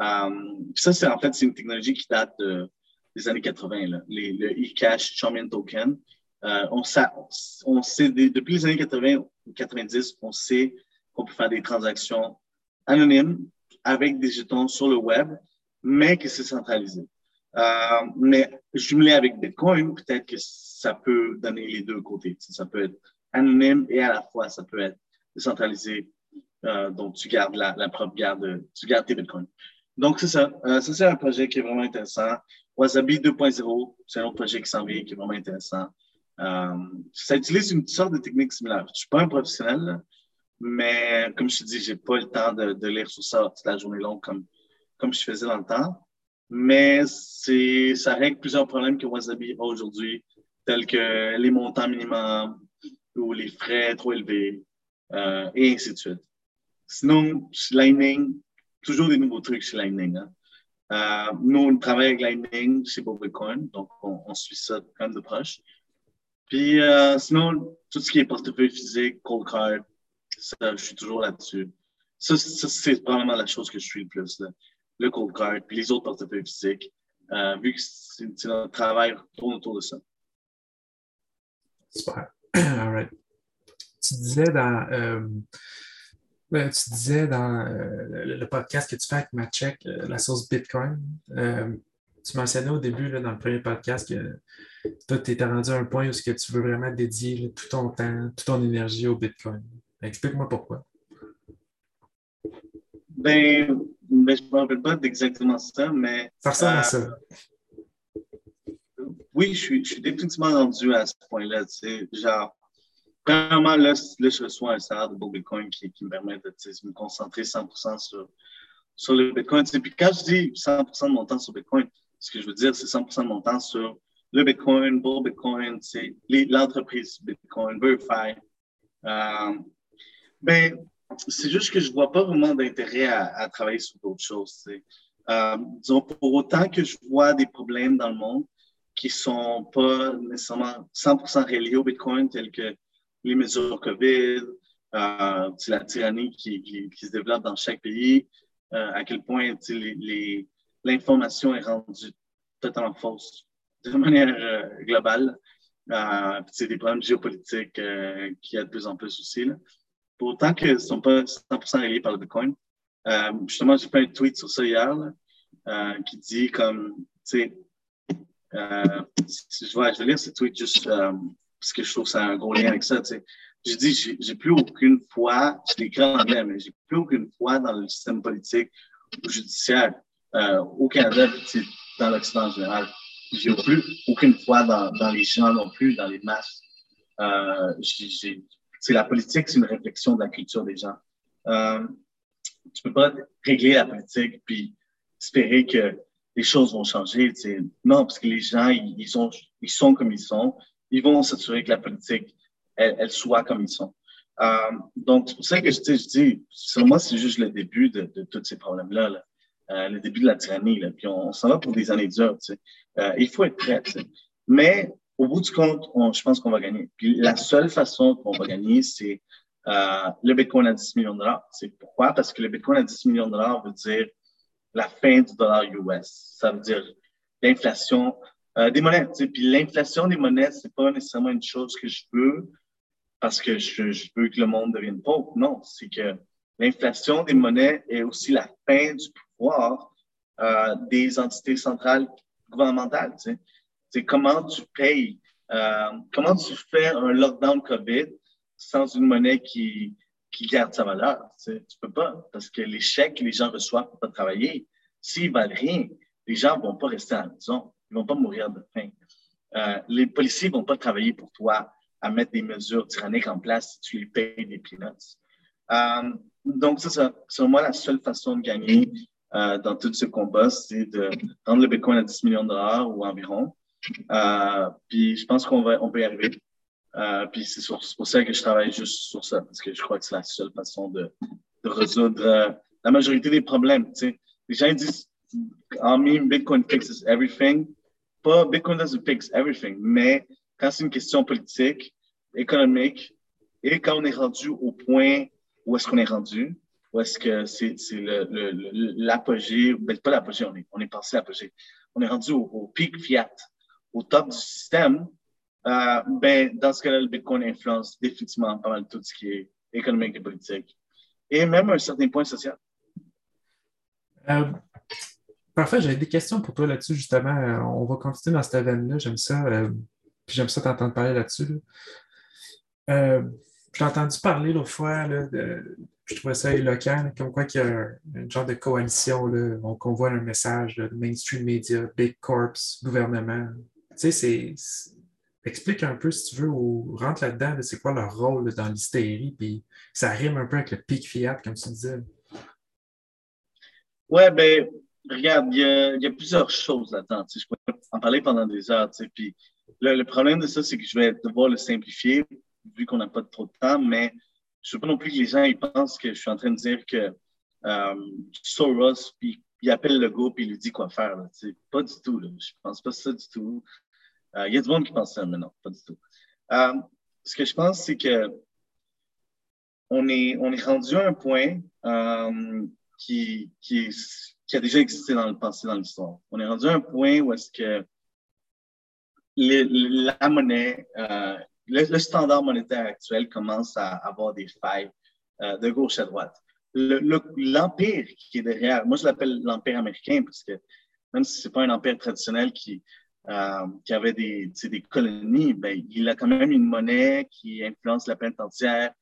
Euh, ça, c'est en fait, c'est une technologie qui date des années 80, là. Les, le e-cash Token. Euh, on, sait depuis les années 80, ou 90, on sait qu'on peut faire des transactions anonymes avec des jetons sur le web, mais que c'est centralisé. Euh, mais jumelé avec Bitcoin, peut-être que ça peut donner les deux côtés. Ça peut être anonyme et à la fois, ça peut être décentralisé. Donc, tu gardes la, la propre garde, tu gardes tes Bitcoins. Donc, c'est ça. Euh, ça, c'est un projet qui est vraiment intéressant. Wasabi 2.0, c'est un autre projet qui s'en vient, qui est vraiment intéressant. Euh, ça utilise une sorte de technique similaire. Je suis pas un professionnel, mais comme je te dis, j'ai pas le temps de, lire sur ça toute la journée longue comme, comme je faisais dans le temps. Mais ça règle plusieurs problèmes que Wasabi a aujourd'hui, tels que les montants minimums ou les frais trop élevés, euh, et ainsi de suite. Sinon, Lightning, toujours des nouveaux trucs chez Lightning. Hein. Euh, nous, on travaille avec Lightning chez Bitcoin, donc on, suit ça quand de proche. Puis euh, sinon, tout ce qui est portefeuille physique, cold card, ça, je suis toujours là-dessus. Ça, c'est probablement la chose que je suis le plus. Là le cold card, puis les autres portefeuilles physiques, euh, vu que c'est notre travail tourne autour de ça. Super. All right. Tu disais dans, ben, tu disais dans euh, le, podcast que tu fais avec Matchek, euh, la source Bitcoin, euh, tu mentionnais au début, là, dans le premier podcast, que toi, tu étais rendu à un point où que tu veux vraiment dédier tout ton temps, toute ton énergie au Bitcoin. Explique-moi pourquoi. Ben, mais je ne me rappelle pas d'exactement ça, mais. Ça ressemble à ça. Oui, je suis, je suis définitivement rendu à ce point-là. Tu sais, genre, premièrement, là, je reçois un salaire de Bitcoin qui, qui me permet de me concentrer 100% sur, sur le Bitcoin. Puis quand je dis 100% de mon temps sur Bitcoin, ce que je veux dire, c'est 100% de mon temps sur le Bitcoin, Bitcoin, l'entreprise Bitcoin, Verify. Euh, ben, c'est juste que je vois pas vraiment d'intérêt à, travailler sur d'autres choses. Euh, disons, pour autant que je vois des problèmes dans le monde qui sont pas nécessairement 100% reliés au Bitcoin, tels que les mesures COVID, euh, la tyrannie qui, qui, se développe dans chaque pays, euh, à quel point l'information est rendue totalement fausse de manière euh, globale. Euh, c'est des problèmes géopolitiques euh, qui y a de plus en plus aussi. Là pour autant qu'ils ne sont pas 100% reliés par le Bitcoin. Justement, j'ai fait un tweet sur ça hier qui dit comme, tu sais, je, vais, je vais lire ce tweet juste parce que je trouve que ça a un gros lien avec ça. Tu sais. Je dis, j'ai plus aucune foi, je l'écris en anglais, mais j'ai plus aucune foi dans le système politique ou judiciaire euh, au Canada, puis dans l'Occident en général. J'ai plus aucune foi dans, dans les gens non plus, dans les masses. Euh, c'est la politique, c'est une réflexion de la culture des gens. Euh, tu peux pas régler la politique puis espérer que les choses vont changer. Non, parce que les gens, ils, sont, ils sont comme ils sont. Ils vont s'assurer que la politique, elle, soit comme ils sont. Euh, donc, c'est pour ça que je, dis, selon moi, c'est juste le début de, tous ces problèmes-là. Là. Euh, le début de la tyrannie. Là. Puis on, s'en va pour des années dures. Euh, il faut être prêt. Mais au bout du compte, je pense qu'on va gagner. Puis la seule façon qu'on va gagner, c'est le Bitcoin à 10 millions de dollars. C'est pourquoi? Parce que le Bitcoin à 10 millions de dollars veut dire la fin du dollar US. Ça veut dire l'inflation euh, des monnaies. Puis l'inflation des monnaies, c'est pas nécessairement une chose que je veux parce que je, veux que le monde devienne pauvre. Non, c'est que l'inflation des monnaies est aussi la fin du pouvoir euh, des entités centrales gouvernementales. C'est comment tu payes, euh, comment tu fais un lockdown COVID sans une monnaie qui, qui garde sa valeur. Tu, sais, tu peux pas, parce que les chèques que les gens reçoivent pour pas travailler, s'ils valent rien, les gens vont pas rester à la maison, ils vont pas mourir de faim. Euh, les policiers vont pas travailler pour toi à mettre des mesures tyranniques en place si tu les payes des peanuts. Euh, donc, c'est ça. Selon moi, la seule façon de gagner euh, dans tout ce combat, c'est de rendre le Bitcoin à 10 millions de dollars ou environ, euh, puis je pense qu'on va, on peut y arriver. Puis c'est pour ça que je travaille juste sur ça, parce que je crois que c'est la seule façon de, résoudre la majorité des problèmes. Tu sais. Les gens disent, en meme, Bitcoin fixes everything. Pas Bitcoin doesn't fix everything, mais quand c'est une question politique, économique, et quand on est rendu au point où est-ce qu'on est rendu, où est-ce que c'est l'apogée, le, le, ben, pas l'apogée, on est, on est passé l'apogée. On est rendu au, au pic fiat au top du système, Euh, ben, dans ce cas-là, le Bitcoin influence définitivement pas mal tout ce qui est économique et politique. Et même un certain point social. Euh, parfait, j'avais des questions pour toi là-dessus, justement. Euh, on va continuer dans cette veine-là. J'aime ça. puis j'aime ça t'entendre parler là-dessus. J'ai entendu parler l'autre fois, de, je trouvais ça éloquent, comme quoi qu'il y a un, genre de coalition, là, on convoie un message de mainstream media, big corps, gouvernement. Tu sais, c'est explique un peu, si tu veux, ou rentre là-dedans, c'est quoi leur rôle dans l'hystérie, puis ça rime un peu avec le pic fiat, comme tu disais. Ouais, ben, regarde, il y a, plusieurs choses là-dedans. Je pourrais en parler pendant des heures, puis le, problème de ça, c'est que je vais devoir le simplifier, vu qu'on n'a pas trop de temps, mais je ne veux pas non plus que les gens ils pensent que je suis en train de dire que euh, Soros, puis il appelle le gars, puis il lui dit quoi faire. Pas du tout. Là. Je pense pas ça du tout. Euh, il y a du monde qui pense ça, mais non, pas du tout. Euh, ce que je pense, c'est que on est, on est rendu à un point qui, qui, qui, a déjà existé dans le passé, dans l'histoire. On est rendu à un point où est-ce que la monnaie, le, standard monétaire actuel commence à avoir des failles de gauche à droite. L'empire qui est derrière, moi je l'appelle l'empire américain parce que même si c'est pas un empire traditionnel qui, euh, avait des, colonies, ben, il a quand même une monnaie qui influence la planète entière.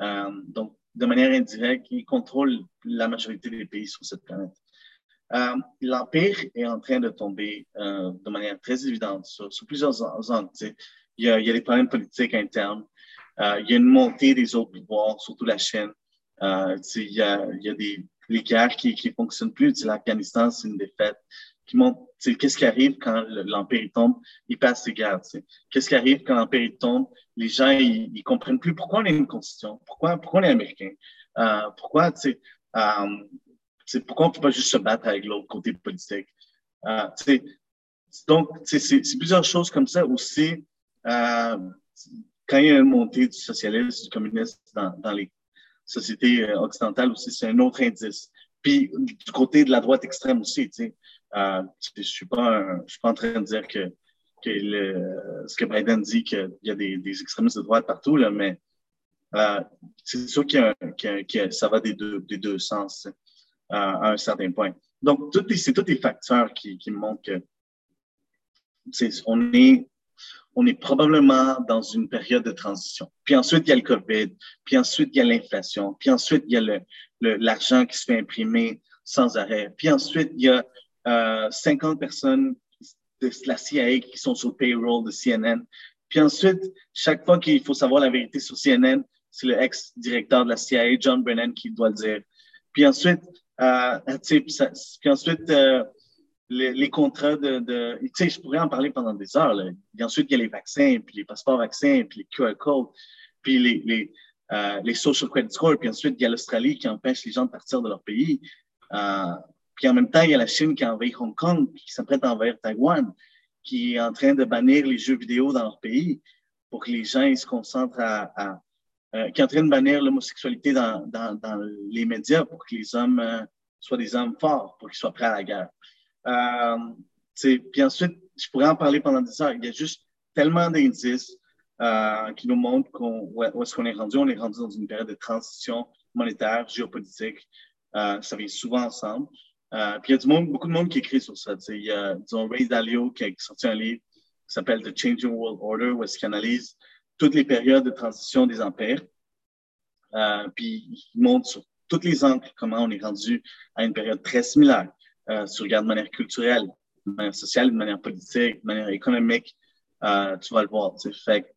Euh, donc, de manière indirecte, il contrôle la majorité des pays sur cette planète. Euh, L'Empire est en train de tomber euh, de manière très évidente sur, plusieurs angles. Il y, a, des problèmes politiques internes. Euh, il y a une montée des autres pouvoirs, surtout la Chine. il, y a, des les guerres qui ne fonctionnent plus. L'Afghanistan, c'est une défaite qu'est-ce qui arrive quand l'Empire tombe, il passe ses guerres. Qu'est-ce qui arrive quand l'Empire tombe, les gens, ils, ils, comprennent plus pourquoi on est une constitution, pourquoi, pourquoi on est américain, pourquoi, euh, pourquoi on peut pas juste se battre avec l'autre côté politique. Euh, donc, c'est plusieurs choses comme ça aussi. Euh, quand il y a une montée du socialisme, du communisme dans, les sociétés euh, occidentales aussi, c'est un autre indice. Puis du côté de la droite extrême aussi, tu sais. Je ne suis, pas suis pas en train de dire que, que le, ce que Biden dit, qu'il y a des, extrémistes de droite partout, là, mais c'est sûr que ça va des deux, des deux sens à un certain point. Donc, c'est tous les facteurs qui, montrent que on est, on est probablement dans une période de transition. Puis ensuite, il y a le COVID, puis ensuite, il y a l'inflation, puis ensuite, il y a l'argent qui se fait imprimer sans arrêt, puis ensuite, il y a 50 euh, personnes de la CIA qui sont sur le payroll de CNN. Puis ensuite, chaque fois qu'il faut savoir la vérité sur CNN, c'est le ex-directeur de la CIA, John Brennan, qui doit le dire. Puis ensuite, euh, puis ensuite euh, les, contrats de, tu sais, je pourrais en parler pendant des heures. Puis ensuite, il y a les vaccins, puis les passeports vaccins, puis les QR codes, puis les, les, euh, les social credit scores. Puis ensuite, il y a l'Australie qui empêche les gens de partir de leur pays. Puis en même temps, il y a la Chine qui a envahi Hong Kong, qui s'apprête à envahir Taïwan, qui est en train de bannir les jeux vidéo dans leur pays pour que les gens se concentrent à euh, qui est en train de bannir l'homosexualité dans, les médias pour que les hommes euh, soient des hommes forts, pour qu'ils soient prêts à la guerre. Euh, puis ensuite, je pourrais en parler pendant des heures. Il y a juste tellement d'indices euh, qui nous montrent où est-ce qu'on est rendu. On est rendu dans une période de transition monétaire, géopolitique. Euh, ça vient souvent ensemble. Euh, puis il y a beaucoup de monde qui écrit sur ça. Il y a, disons, Ray Dalio qui a sorti un livre qui s'appelle The Changing World Order, où est-ce qu'il analyse toutes les périodes de transition des empires. Euh, puis il montre sur tous les angles comment on est rendu à une période très similaire. Euh, tu regardes de manière culturelle, de manière sociale, de manière politique, de manière économique, euh, tu vas le voir. Fait,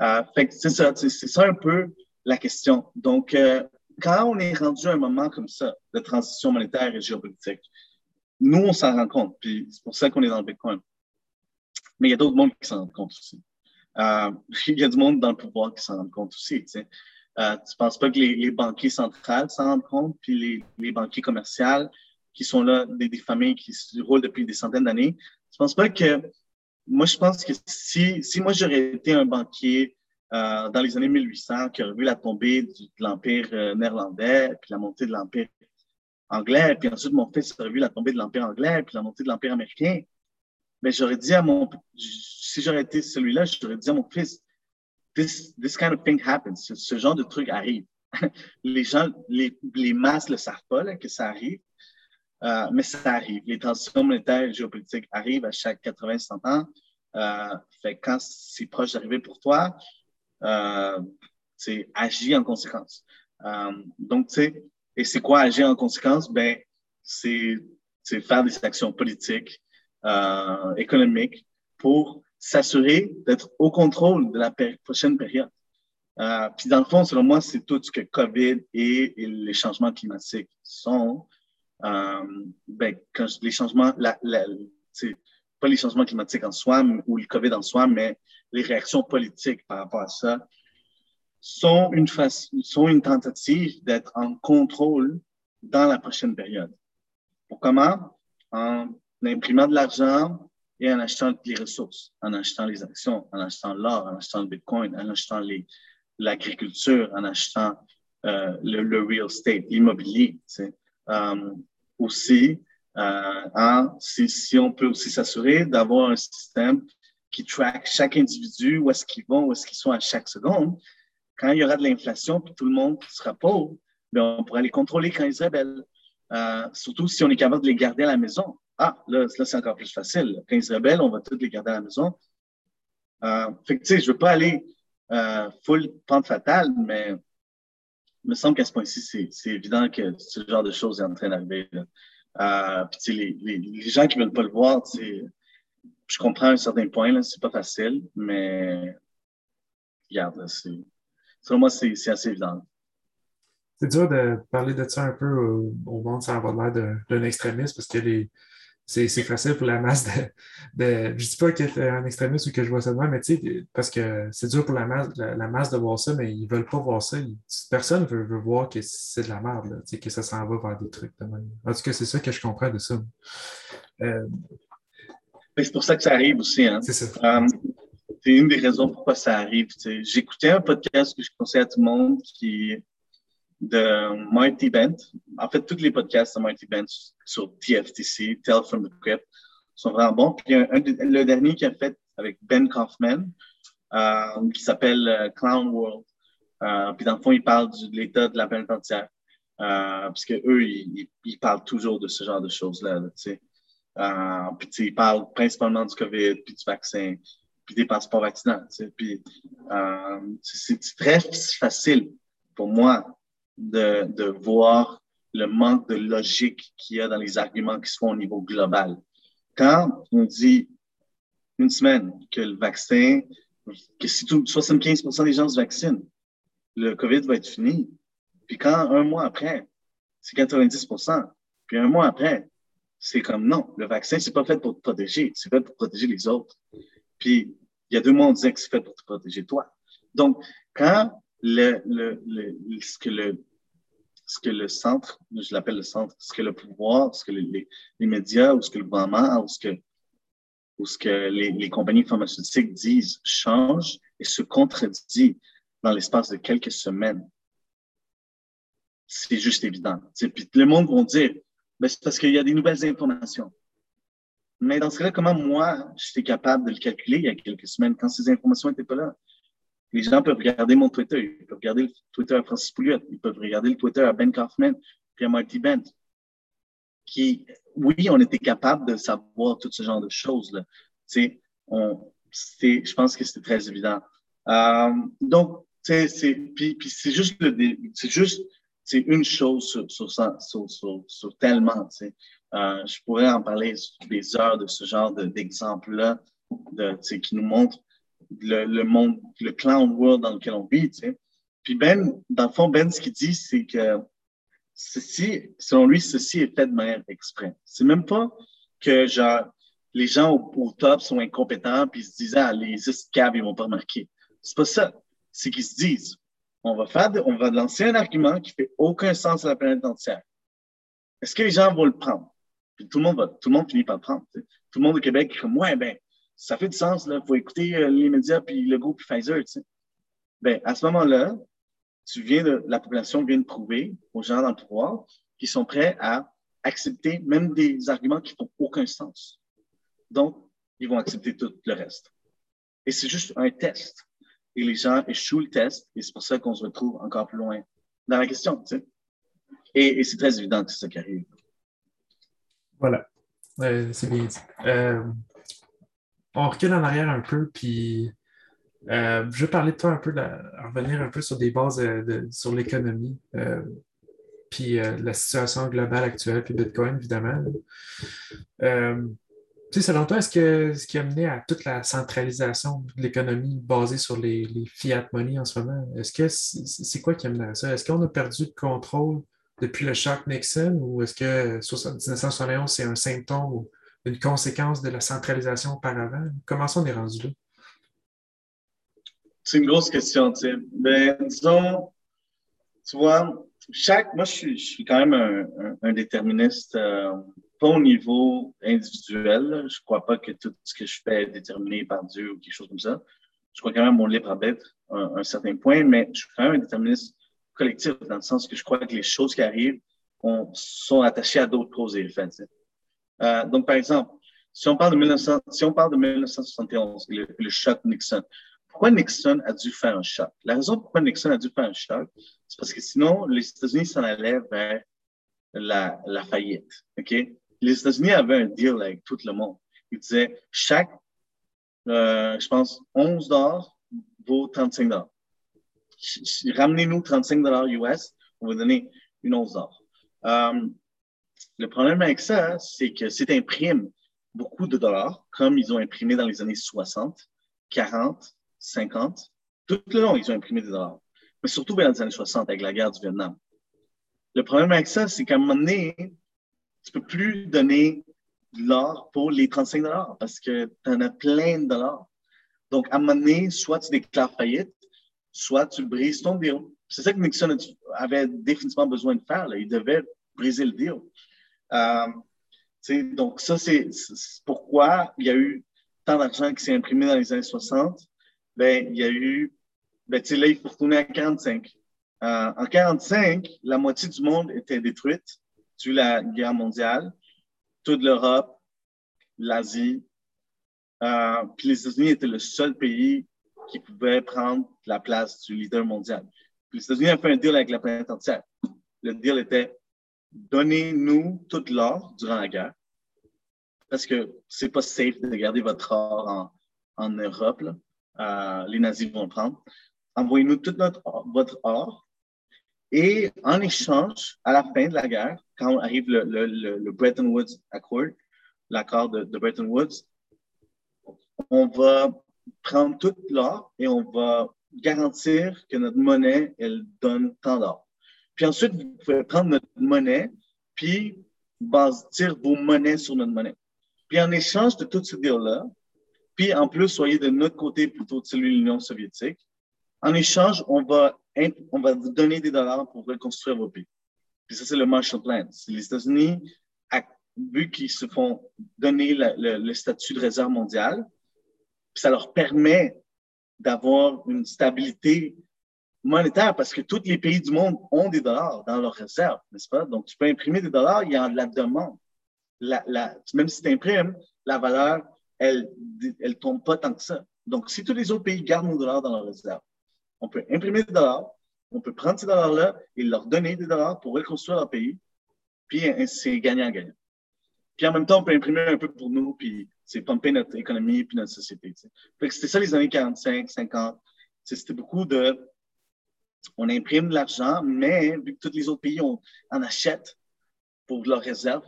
euh, fait c'est ça, c'est ça un peu la question. Donc, euh, quand on est rendu à un moment comme ça de transition monétaire et géopolitique, nous, on s'en rend compte, puis c'est pour ça qu'on est dans le Bitcoin. Mais il y a d'autres mondes qui s'en rendent compte aussi. Euh, il y a du monde dans le pouvoir qui s'en rendent compte aussi. Tu sais. Euh, penses pas que les, banquiers centrales s'en rendent compte, puis les, banquiers commerciaux qui sont là, des, familles qui se roulent depuis des centaines d'années, tu penses pas que moi, je pense que si, si moi j'aurais été un banquier euh, dans les années 1800 qui aurait vu la tombée de l'Empire néerlandais, puis la montée de l'Empire anglais, puis ensuite mon fils aurait vu la tombée de l'Empire anglais, puis la montée de l'Empire américain. Mais j'aurais dit à mon, si j'aurais été celui-là, j'aurais dit à mon fils, this, this kind of thing happens. Ce, genre de truc arrive. les gens, les, les masses ne le savent pas là, que ça arrive, euh, mais ça arrive. Les tensions monétaires et géopolitiques arrivent à chaque 80-100 ans. Euh, fait quand c'est proche d'arriver pour toi, euh, agir en conséquence. Euh, donc, tu sais, et c'est quoi agir en conséquence? Ben, c'est faire des actions politiques, euh, économiques pour s'assurer d'être au contrôle de la prochaine période. Euh, puis dans le fond, selon moi, c'est tout ce que COVID et, les changements climatiques sont. Euh, ben, les changements, la, la, pas les changements climatiques en soi ou le COVID en soi, mais les réactions politiques par rapport à ça sont une, sont une tentative d'être en contrôle dans la prochaine période. Pour comment? En imprimant de l'argent et en achetant les ressources, en achetant les actions, en achetant l'or, en achetant le Bitcoin, en achetant l'agriculture, en achetant euh, le, real estate, l'immobilier. Euh, aussi, euh, si, si, on peut aussi s'assurer d'avoir un système qui track chaque individu, où est-ce qu'ils vont, où est-ce qu'ils sont à chaque seconde, quand il y aura de l'inflation puis tout le monde sera pauvre, bien, on pourra les contrôler quand ils se rebellent. Surtout si on est capable de les garder à la maison. Ah, là, là c'est encore plus facile. Quand ils se rebellent, on va tous les garder à la maison. Euh, fait que, tu sais, je veux pas aller euh, full pente fatale, mais il me semble qu'à ce point-ci, c'est évident que ce genre de choses est en train d'arriver. Euh, puis, les, les, les, gens qui veulent pas le voir, je comprends un certain point, là, c'est pas facile, mais regarde, c'est Selon moi, c'est assez évident. C'est dur de parler de ça un peu au, monde sans avoir l'air d'un extrémiste parce que c'est facile pour la masse de. de je dis pas est un extrémiste ou que je vois ça de mais tu sais, parce que c'est dur pour la masse, la, masse de voir ça, mais ils veulent pas voir ça. personne veut, veut voir que c'est de la merde, que ça s'en va vers des trucs de même. En tout cas, c'est ça que je comprends de ça. Euh, c'est pour ça que ça arrive aussi. Hein? C'est ça. Euh, c'est une des raisons pourquoi ça arrive. J'écoutais un podcast que je conseille à tout le monde qui de Marty Bent. En fait, tous les podcasts de Marty Bent sur TFTC, Tell from the Crypt, sont vraiment bons. Puis un, le dernier qu'il a fait avec Ben Kaufman, euh, qui s'appelle euh, Clown World. Euh, puis dans le fond, il parle de l'état de la planète entière. Euh, parce que eux, ils, parlent toujours de ce genre de choses-là. Là, ils parlent principalement du COVID, puis du vaccin, puis des passeports vaccinaux. Puis c'est très facile pour moi de, de voir le manque de logique qu'il y a dans les arguments qui se font au niveau global. Quand on dit une semaine que le vaccin, que si tout, 75% des gens se vaccinent, le COVID va être fini. Puis quand un mois après, c'est 90% puis un mois après, c'est comme non, le vaccin, c'est pas fait pour te protéger, c'est fait pour protéger les autres. Puis, il y a deux mois, on disait que c'est fait pour te protéger toi. Donc, quand le, le, le, ce, que le, ce que le centre, je l'appelle le centre, ce que le pouvoir, ce que les, les, médias ou ce que le gouvernement ou ce que, ou ce que les, les compagnies pharmaceutiques disent change et se contredit dans l'espace de quelques semaines, c'est juste évident. Puis le monde va dire, ben, c'est parce qu'il y a des nouvelles informations. Mais dans ce cas-là, comment moi, j'étais capable de le calculer il y a quelques semaines quand ces informations n'étaient pas là? Les gens peuvent regarder mon Twitter, ils peuvent regarder le Twitter à Francis Pouliot, ils peuvent regarder le Twitter à Ben Kaufman, puis à Marty Bent, qui, oui, on était capable de savoir tout ce genre de choses-là. Je pense que c'était très évident. Euh, donc, c'est, juste c'est juste, c'est une chose sur, sur, sur, sur, tellement. Euh, je pourrais en parler des heures de ce genre d'exemple-là, de, qui nous montre le, le, monde, le clown world dans lequel on vit. Puis Ben, dans le fond, Ben, ce qu'il dit, c'est que ceci, selon lui, ceci est fait de manière exprès. C'est même pas que genre les gens au, top sont incompétents puis ils se disent ah les escabs ils vont pas remarquer. C'est pas ça. C'est qu'ils se disent on va faire, on va lancer un argument qui fait aucun sens à la planète entière. Est-ce que les gens vont le prendre? tout le monde va, tout le monde finit par le prendre. Tout le monde au Québec est comme, ouais, ben, ça fait du sens, là. Faut écouter euh, les médias puis le groupe Pfizer, tu sais. Ben, à ce moment-là, tu viens de, la population vient de prouver aux gens dans le pouvoir qu'ils sont prêts à accepter même des arguments qui font aucun sens. Donc, ils vont accepter tout le reste. Et c'est juste un test. Et les gens échouent le test, et c'est pour ça qu'on se retrouve encore plus loin dans la question. Tu sais. Et, c'est très évident que c'est ça qui arrive. Voilà. c'est bien dit. Euh, on recule en arrière un peu, puis euh, je vais parler de toi un peu, revenir un peu sur des bases de, sur l'économie, euh, puis la situation globale actuelle, puis Bitcoin, évidemment. Selon toi, est-ce que ce qui a mené à toute la centralisation de l'économie basée sur les, fiat money en ce moment, est-ce que c'est quoi qui a mené à ça? Est-ce qu'on a perdu le contrôle depuis le choc Nixon ou est-ce que 1971, c'est un symptôme une conséquence de la centralisation auparavant? Comment ça on est rendu là? C'est une grosse question, tu sais. Ben, disons, tu vois, chaque, moi, je suis, quand même un, déterministe. Euh, pas au niveau individuel. Je ne crois pas que tout ce que je fais est déterminé par Dieu ou quelque chose comme ça. Je crois quand même mon libre arbitre à un, certain point, mais je suis quand même un déterministe collectif dans le sens que je crois que les choses qui arrivent sont attachées à d'autres causes et effets. Euh, donc, par exemple, si on parle de, 1900, si on parle de 1971, le, choc Nixon, pourquoi Nixon a dû faire un choc? La raison pourquoi Nixon a dû faire un choc, c'est parce que sinon, les États-Unis s'en allaient vers la, faillite. Les États-Unis avaient un deal avec tout le monde. Ils disaient chaque, euh, je pense, 11 dollars vaut 35 dollars. Ramenez-nous 35 dollars US, on va donner une 11 dollars. Euh, le problème avec ça, c'est que c'est imprime beaucoup de dollars, comme ils ont imprimé dans les années 60, 40, 50. Tout le long, ils ont imprimé des dollars. Mais surtout dans les années 60, avec la guerre du Vietnam. Le problème avec ça, c'est qu'à un moment donné, tu peux plus donner de l'or pour les 35 dollars parce que tu en as plein de dollars. Donc, à un moment donné, soit tu déclares faillite, soit tu brises ton deal. C'est ça que Nixon avait définitivement besoin de faire. Il devait briser le deal. Euh, donc, ça, c'est pourquoi il y a eu tant d'argent qui s'est imprimé dans les années 60. Ben, il y a eu, ben, là, il faut retourner à 45. Euh, en 45, la moitié du monde était détruite la guerre mondiale, toute l'Europe, l'Asie. Euh, puis les États-Unis étaient le seul pays qui pouvait prendre la place du leader mondial. Puis les États-Unis ont fait un deal avec la planète entière. Le deal était donnez-nous toute l'or durant la guerre, parce que c'est pas safe de garder votre or en, Europe. Euh, les nazis vont le prendre. Envoyez-nous tout notre, votre or, et en échange, à la fin de la guerre, quand arrive le, Bretton Woods Accord, l'accord de, Bretton Woods, on va prendre tout l'or et on va garantir que notre monnaie, elle donne tant d'or. Puis ensuite, vous pouvez prendre notre monnaie, puis bâtir vos monnaies sur notre monnaie. Puis en échange de tout ce deal-là, puis en plus, soyez de notre côté plutôt de celui de l'Union soviétique, en échange, on va on va vous donner des dollars pour reconstruire vos pays. Puis ça, c'est le Marshall Plan. Les États-Unis, vu qu'ils se font donner le, statut de réserve mondiale, ça leur permet d'avoir une stabilité monétaire parce que tous les pays du monde ont des dollars dans leurs réserves, n'est-ce pas? Donc, tu peux imprimer des dollars, il y a de la demande. Même si tu imprimes, la valeur, elle ne tombe pas tant que ça. Donc, si tous les autres pays gardent nos dollars dans leurs réserves, on peut imprimer des dollars, on peut prendre ces dollars-là et leur donner des dollars pour reconstruire leur pays, puis c'est gagnant-gagnant. Puis en même temps, on peut imprimer un peu pour nous, puis c'est pomper notre économie puis notre société. C'était ça les années 45, 50. C'était beaucoup de... On imprime de l'argent, mais vu que tous les autres pays en achètent pour leurs réserves,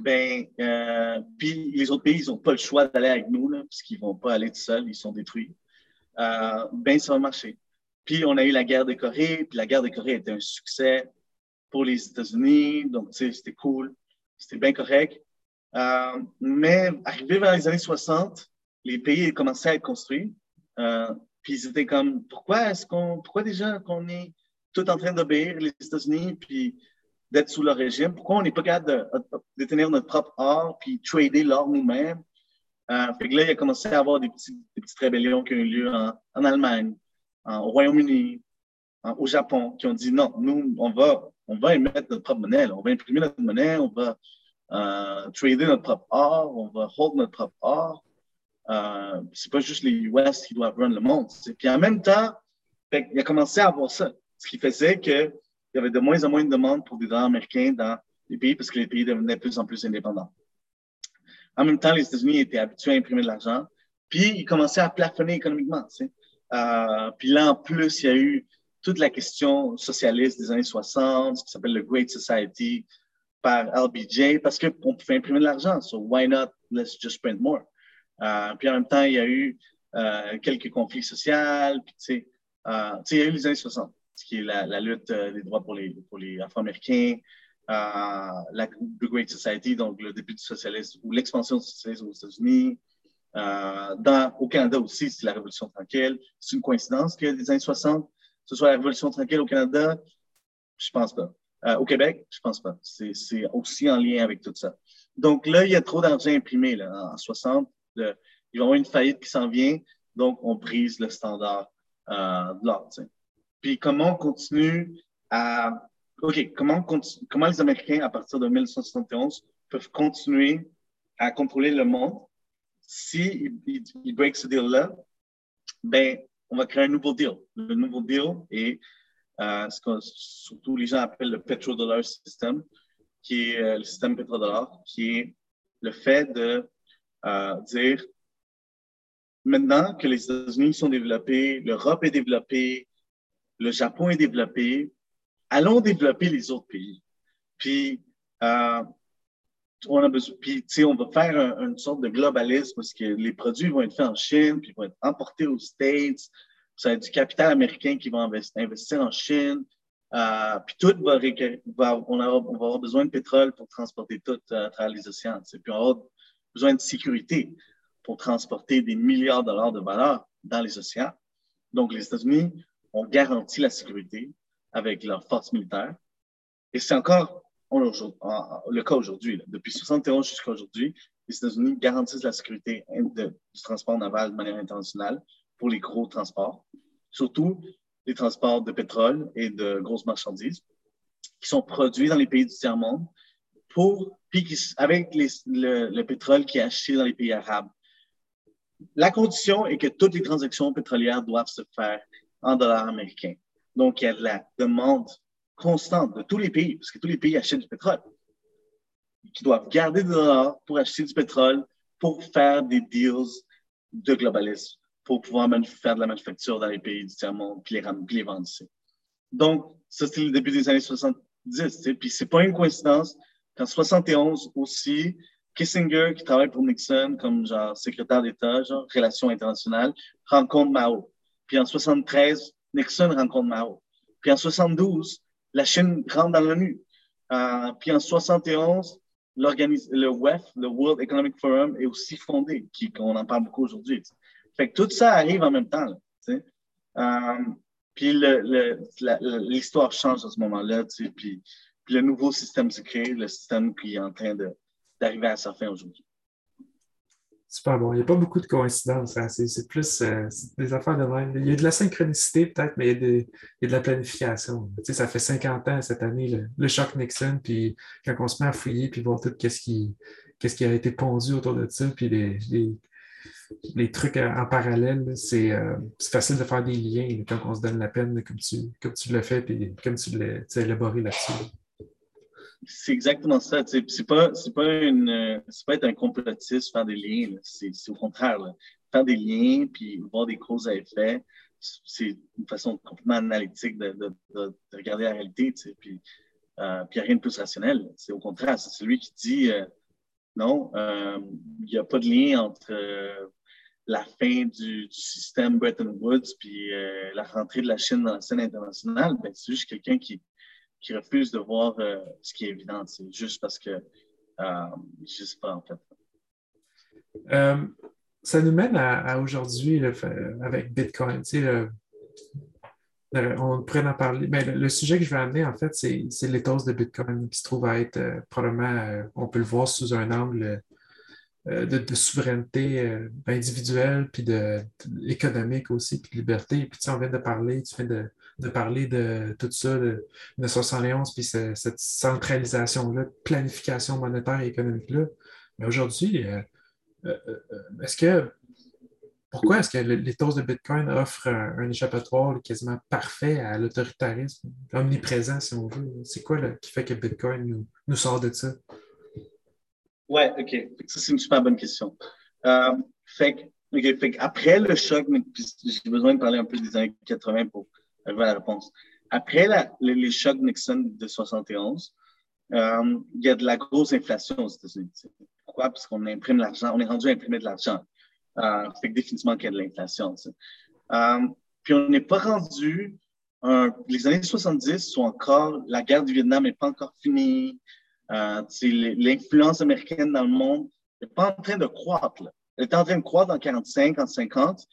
ben, euh, puis les autres pays, ils n'ont pas le choix d'aller avec nous, là, puisqu'ils ne vont pas aller tout seuls, ils sont détruits. Euh, ben, ça va marcher. Puis on a eu la guerre de Corée, puis la guerre de Corée était un succès pour les États-Unis, donc c'était cool, c'était bien correct. Euh, mais arrivé vers les années 60, les pays commençaient à être construits. Puis ils étaient comme, pourquoi est-ce qu'on, pourquoi déjà qu'on est tout en train d'obéir les États-Unis, puis d'être sous leur régime, pourquoi on n'est pas capable de, détenir notre propre or, puis trader l'or nous-mêmes? Euh, fait que là, il a commencé à avoir des, des petites rébellions qui ont eu lieu en, en Allemagne, au Royaume-Uni, au Japon, qui ont dit non, nous, on va, on va émettre notre propre monnaie, on va imprimer notre monnaie, on va euh, trader notre propre or, on va hold notre propre or. Euh, c'est pas juste les US qui doivent run le monde. Puis en même temps, il a commencé à avoir ça, ce qui faisait qu'il y avait de moins en moins de demandes pour des dollars américains dans les pays parce que les pays devenaient de plus en plus indépendants. En même temps, les États-Unis étaient habitués à imprimer de l'argent, puis ils commençaient à plafonner économiquement. Euh, puis là, en plus, il y a eu toute la question socialiste des années 60, ce qui s'appelle le Great Society par LBJ, parce qu'on pouvait imprimer de l'argent. So why not? Let's just print more. Euh, puis en même temps, il y a eu euh, quelques conflits sociaux. Puis, tu sais, euh, il y a eu les années 60, ce qui est la, lutte euh, des droits pour les, pour les Afro-Américains, euh, la Great Society, donc le début du socialisme ou l'expansion du socialisme aux États-Unis. dans, au Canada aussi, c'est la Révolution tranquille. C'est une coïncidence que les années 60, ce soit la Révolution tranquille au Canada? Je pense pas. au Québec, je pense pas. C'est aussi en lien avec tout ça. Donc là, il y a trop d'argent imprimé là, en 60 il va y avoir une faillite qui s'en vient, donc on brise le standard euh, de l'ordre. Puis comment on continue à... OK, comment, comment les Américains, à partir de 1971, peuvent continuer à contrôler le monde? Si ils, break ce deal-là, ben, on va créer un nouveau deal. Le nouveau deal est euh, ce que surtout les gens appellent le petrodollar system, qui est euh, le système pétrodollar, qui est le fait de dire maintenant que les États-Unis sont développés, l'Europe est développée, le Japon est développé, allons développer les autres pays. Puis, euh, on a besoin, puis, on va faire une sorte de globalisme parce que les produits vont être faits en Chine, puis vont être importés aux States. Ça va être du capital américain qui va investir en Chine. Euh, puis tout va, va on, va avoir besoin de pétrole pour transporter tout euh, à travers les océans. Puis on va avoir besoin de sécurité pour transporter des milliards de dollars de valeur dans les océans. Donc, les États-Unis ont garanti la sécurité avec leurs forces militaires. Et c'est encore le cas aujourd'hui. Depuis 71 jusqu'à aujourd'hui, les États-Unis garantissent la sécurité du transport naval de manière internationale pour les gros transports, surtout les transports de pétrole et de grosses marchandises qui sont produits dans les pays du tiers-monde pour, puis avec le, pétrole qui est acheté dans les pays arabes. La condition est que toutes les transactions pétrolières doivent se faire en dollars américains. Donc, il y a de la demande constante de tous les pays, parce que tous les pays achètent du pétrole, qui doivent garder des dollars pour acheter du pétrole, pour faire des deals de globalisme, pour pouvoir faire de la manufacture dans les pays du tiers-monde, puis les, puis les vendre ici. Donc, ça, c'était le début des années 70. Puis, c'est pas une coïncidence en 71 aussi, Kissinger, qui travaille pour Nixon comme genre secrétaire d'État, genre relations internationales, rencontre Mao. Puis en 73, Nixon rencontre Mao. Puis en 72, la Chine rentre dans l'ONU. Euh, puis en 71, le WEF, le World Economic Forum, est aussi fondé, qui, on en parle beaucoup aujourd'hui. Fait que tout ça arrive en même temps. Euh, puis l'histoire change à ce moment-là. Puis le nouveau système se crée, le système qui est en train d'arriver à sa fin aujourd'hui. Super bon. Il n'y a pas beaucoup de coïncidences. Hein. C'est plus euh, des affaires de même. Il y a de la synchronicité peut-être, mais il y, a de, la planification. Tu sais, ça fait 50 ans cette année, le, choc Nixon, puis quand on se met à fouiller, puis voir tout ce qui, qu'est-ce qui a été pondu autour de ça, puis les, trucs en parallèle, euh, c'est facile de faire des liens quand on se donne la peine, comme tu, comme tu l'as fait, puis comme tu l'as élaboré là-dessus. C'est exactement ça. C'est pas, pas pas être un complotiste, faire des liens. C'est au contraire. Faire des liens puis voir des causes à effet, c'est une façon complètement analytique de, de, de, regarder la réalité. Puis, il n'y a rien de plus rationnel. C'est au contraire. C'est celui qui dit euh, non, euh, il n'y a pas de lien entre euh, la fin du, du, système Bretton Woods puis la rentrée de la Chine dans la scène internationale. Ben, c'est juste quelqu'un qui qui refuse de voir euh, ce qui est évident. C'est juste parce que euh, je sais pas, en fait. Euh, ça nous mène à, aujourd'hui avec Bitcoin. on pourrait en parler. Mais le, sujet que je vais amener, en fait, c'est l'éthos de Bitcoin qui se trouve à être probablement, on peut le voir sous un angle de, souveraineté individuelle, puis de, économique aussi, puis de liberté. Puis tu on vient de parler, tu viens de, de parler de tout ça, de 1971, puis cette centralisation-là, planification monétaire et économique-là. Mais aujourd'hui, euh, euh, euh, est-ce que pourquoi est-ce que l'éthos de Bitcoin offre un, échappatoire quasiment parfait à l'autoritarisme, omniprésent, si on veut? C'est quoi qui fait que Bitcoin nous, sort de ça? Ouais, OK. Ça, c'est une super bonne question. Fait, après le choc, j'ai besoin de parler un peu des années 80 pour la réponse. Après les chocs Nixon de 71, euh, il y a de la grosse inflation aux États-Unis. Pourquoi? Parce qu'on imprime l'argent, on est rendu à imprimer de l'argent. Euh, fait que définitivement qu'il y a de l'inflation. Euh, puis on n'est pas rendu. les années 70 sont encore. La guerre du Vietnam n'est pas encore finie. Euh, L'influence américaine dans le monde n'est pas en train de croître. Elle est en train de croître en 45, en 50.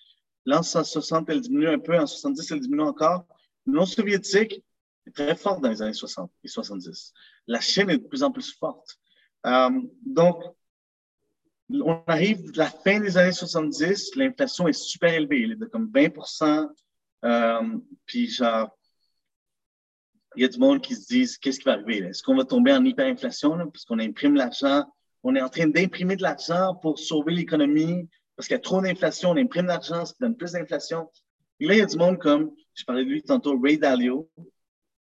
Là, en 60, elle diminue un peu. En 70, elle diminue encore. L'Union soviétique est très forte dans les années 60 et 70. La Chine est de plus en plus forte. Euh, donc, on arrive à la fin des années 70, l'inflation est super élevée, elle est de comme 20 euh, Puis genre, il y a du monde qui se disent qu'est-ce qui va arriver? Est-ce qu'on va tomber en hyperinflation parce qu'on imprime l'argent? On est en train d'imprimer de l'argent pour sauver l'économie parce qu'il y a trop d'inflation, on imprime de l'argent, ça donne plus d'inflation. Là, il y a du monde comme, je parlais de lui tantôt, Ray Dalio,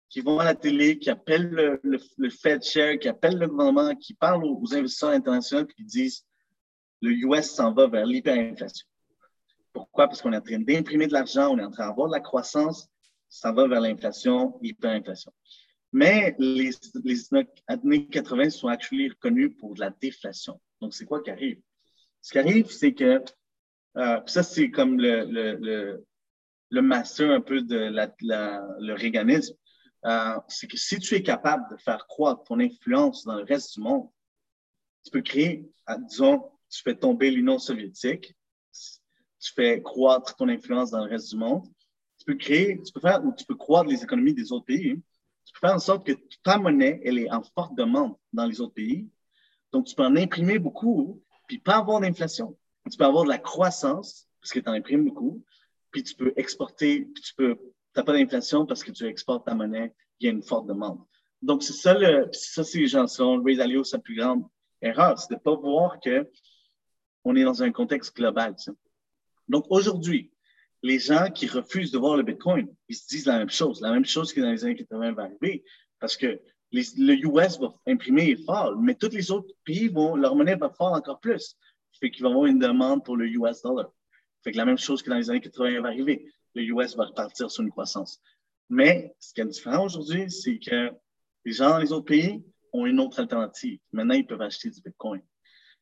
qui vont à la télé, qui appellent le, Fed Share, qui appellent le gouvernement, qui parlent aux, investisseurs internationaux, qui disent le US s'en va vers l'hyperinflation. Pourquoi? Parce qu'on est en train d'imprimer de l'argent, on est en train d'avoir de la croissance, ça va vers l'inflation, l'hyperinflation. Mais les, années 80 sont actuellement reconnues pour de la déflation. Donc, c'est quoi qui arrive? Ce qui arrive, c'est que, euh, ça, c'est comme le, le, le, master un peu de la, le réganisme, euh, c'est que si tu es capable de faire croître ton influence dans le reste du monde, tu peux créer, disons, tu fais tomber l'Union soviétique, tu fais croître ton influence dans le reste du monde, tu peux créer, tu peux faire, tu peux croître les économies des autres pays. Tu peux faire en sorte que ta monnaie, elle est en forte demande dans les autres pays. Donc, tu peux en imprimer beaucoup, puis pas avoir d'inflation. Tu peux avoir de la croissance, parce que tu en imprimes beaucoup, puis tu peux exporter, puis tu peux, n'as pas d'inflation parce que tu exportes ta monnaie, il y a une forte demande. Donc, c'est ça, le, ça, c'est, genre, selon Ray Dalio, sa plus grande erreur, c'est de ne pas voir que on est dans un contexte global. Donc aujourd'hui, les gens qui refusent de voir le Bitcoin, ils se disent la même chose. La même chose que dans les années 80 va arriver. Parce que le US va imprimer fort, mais tous les autres pays vont, leur monnaie va fort encore plus. Fait qu'ils vont avoir une demande pour le US dollar. Fait que la même chose que dans les années 80 va arriver. Le US va repartir sur une croissance. Mais ce qui est différent aujourd'hui, c'est que les gens dans les autres pays ont une autre alternative. Maintenant, ils peuvent acheter du Bitcoin.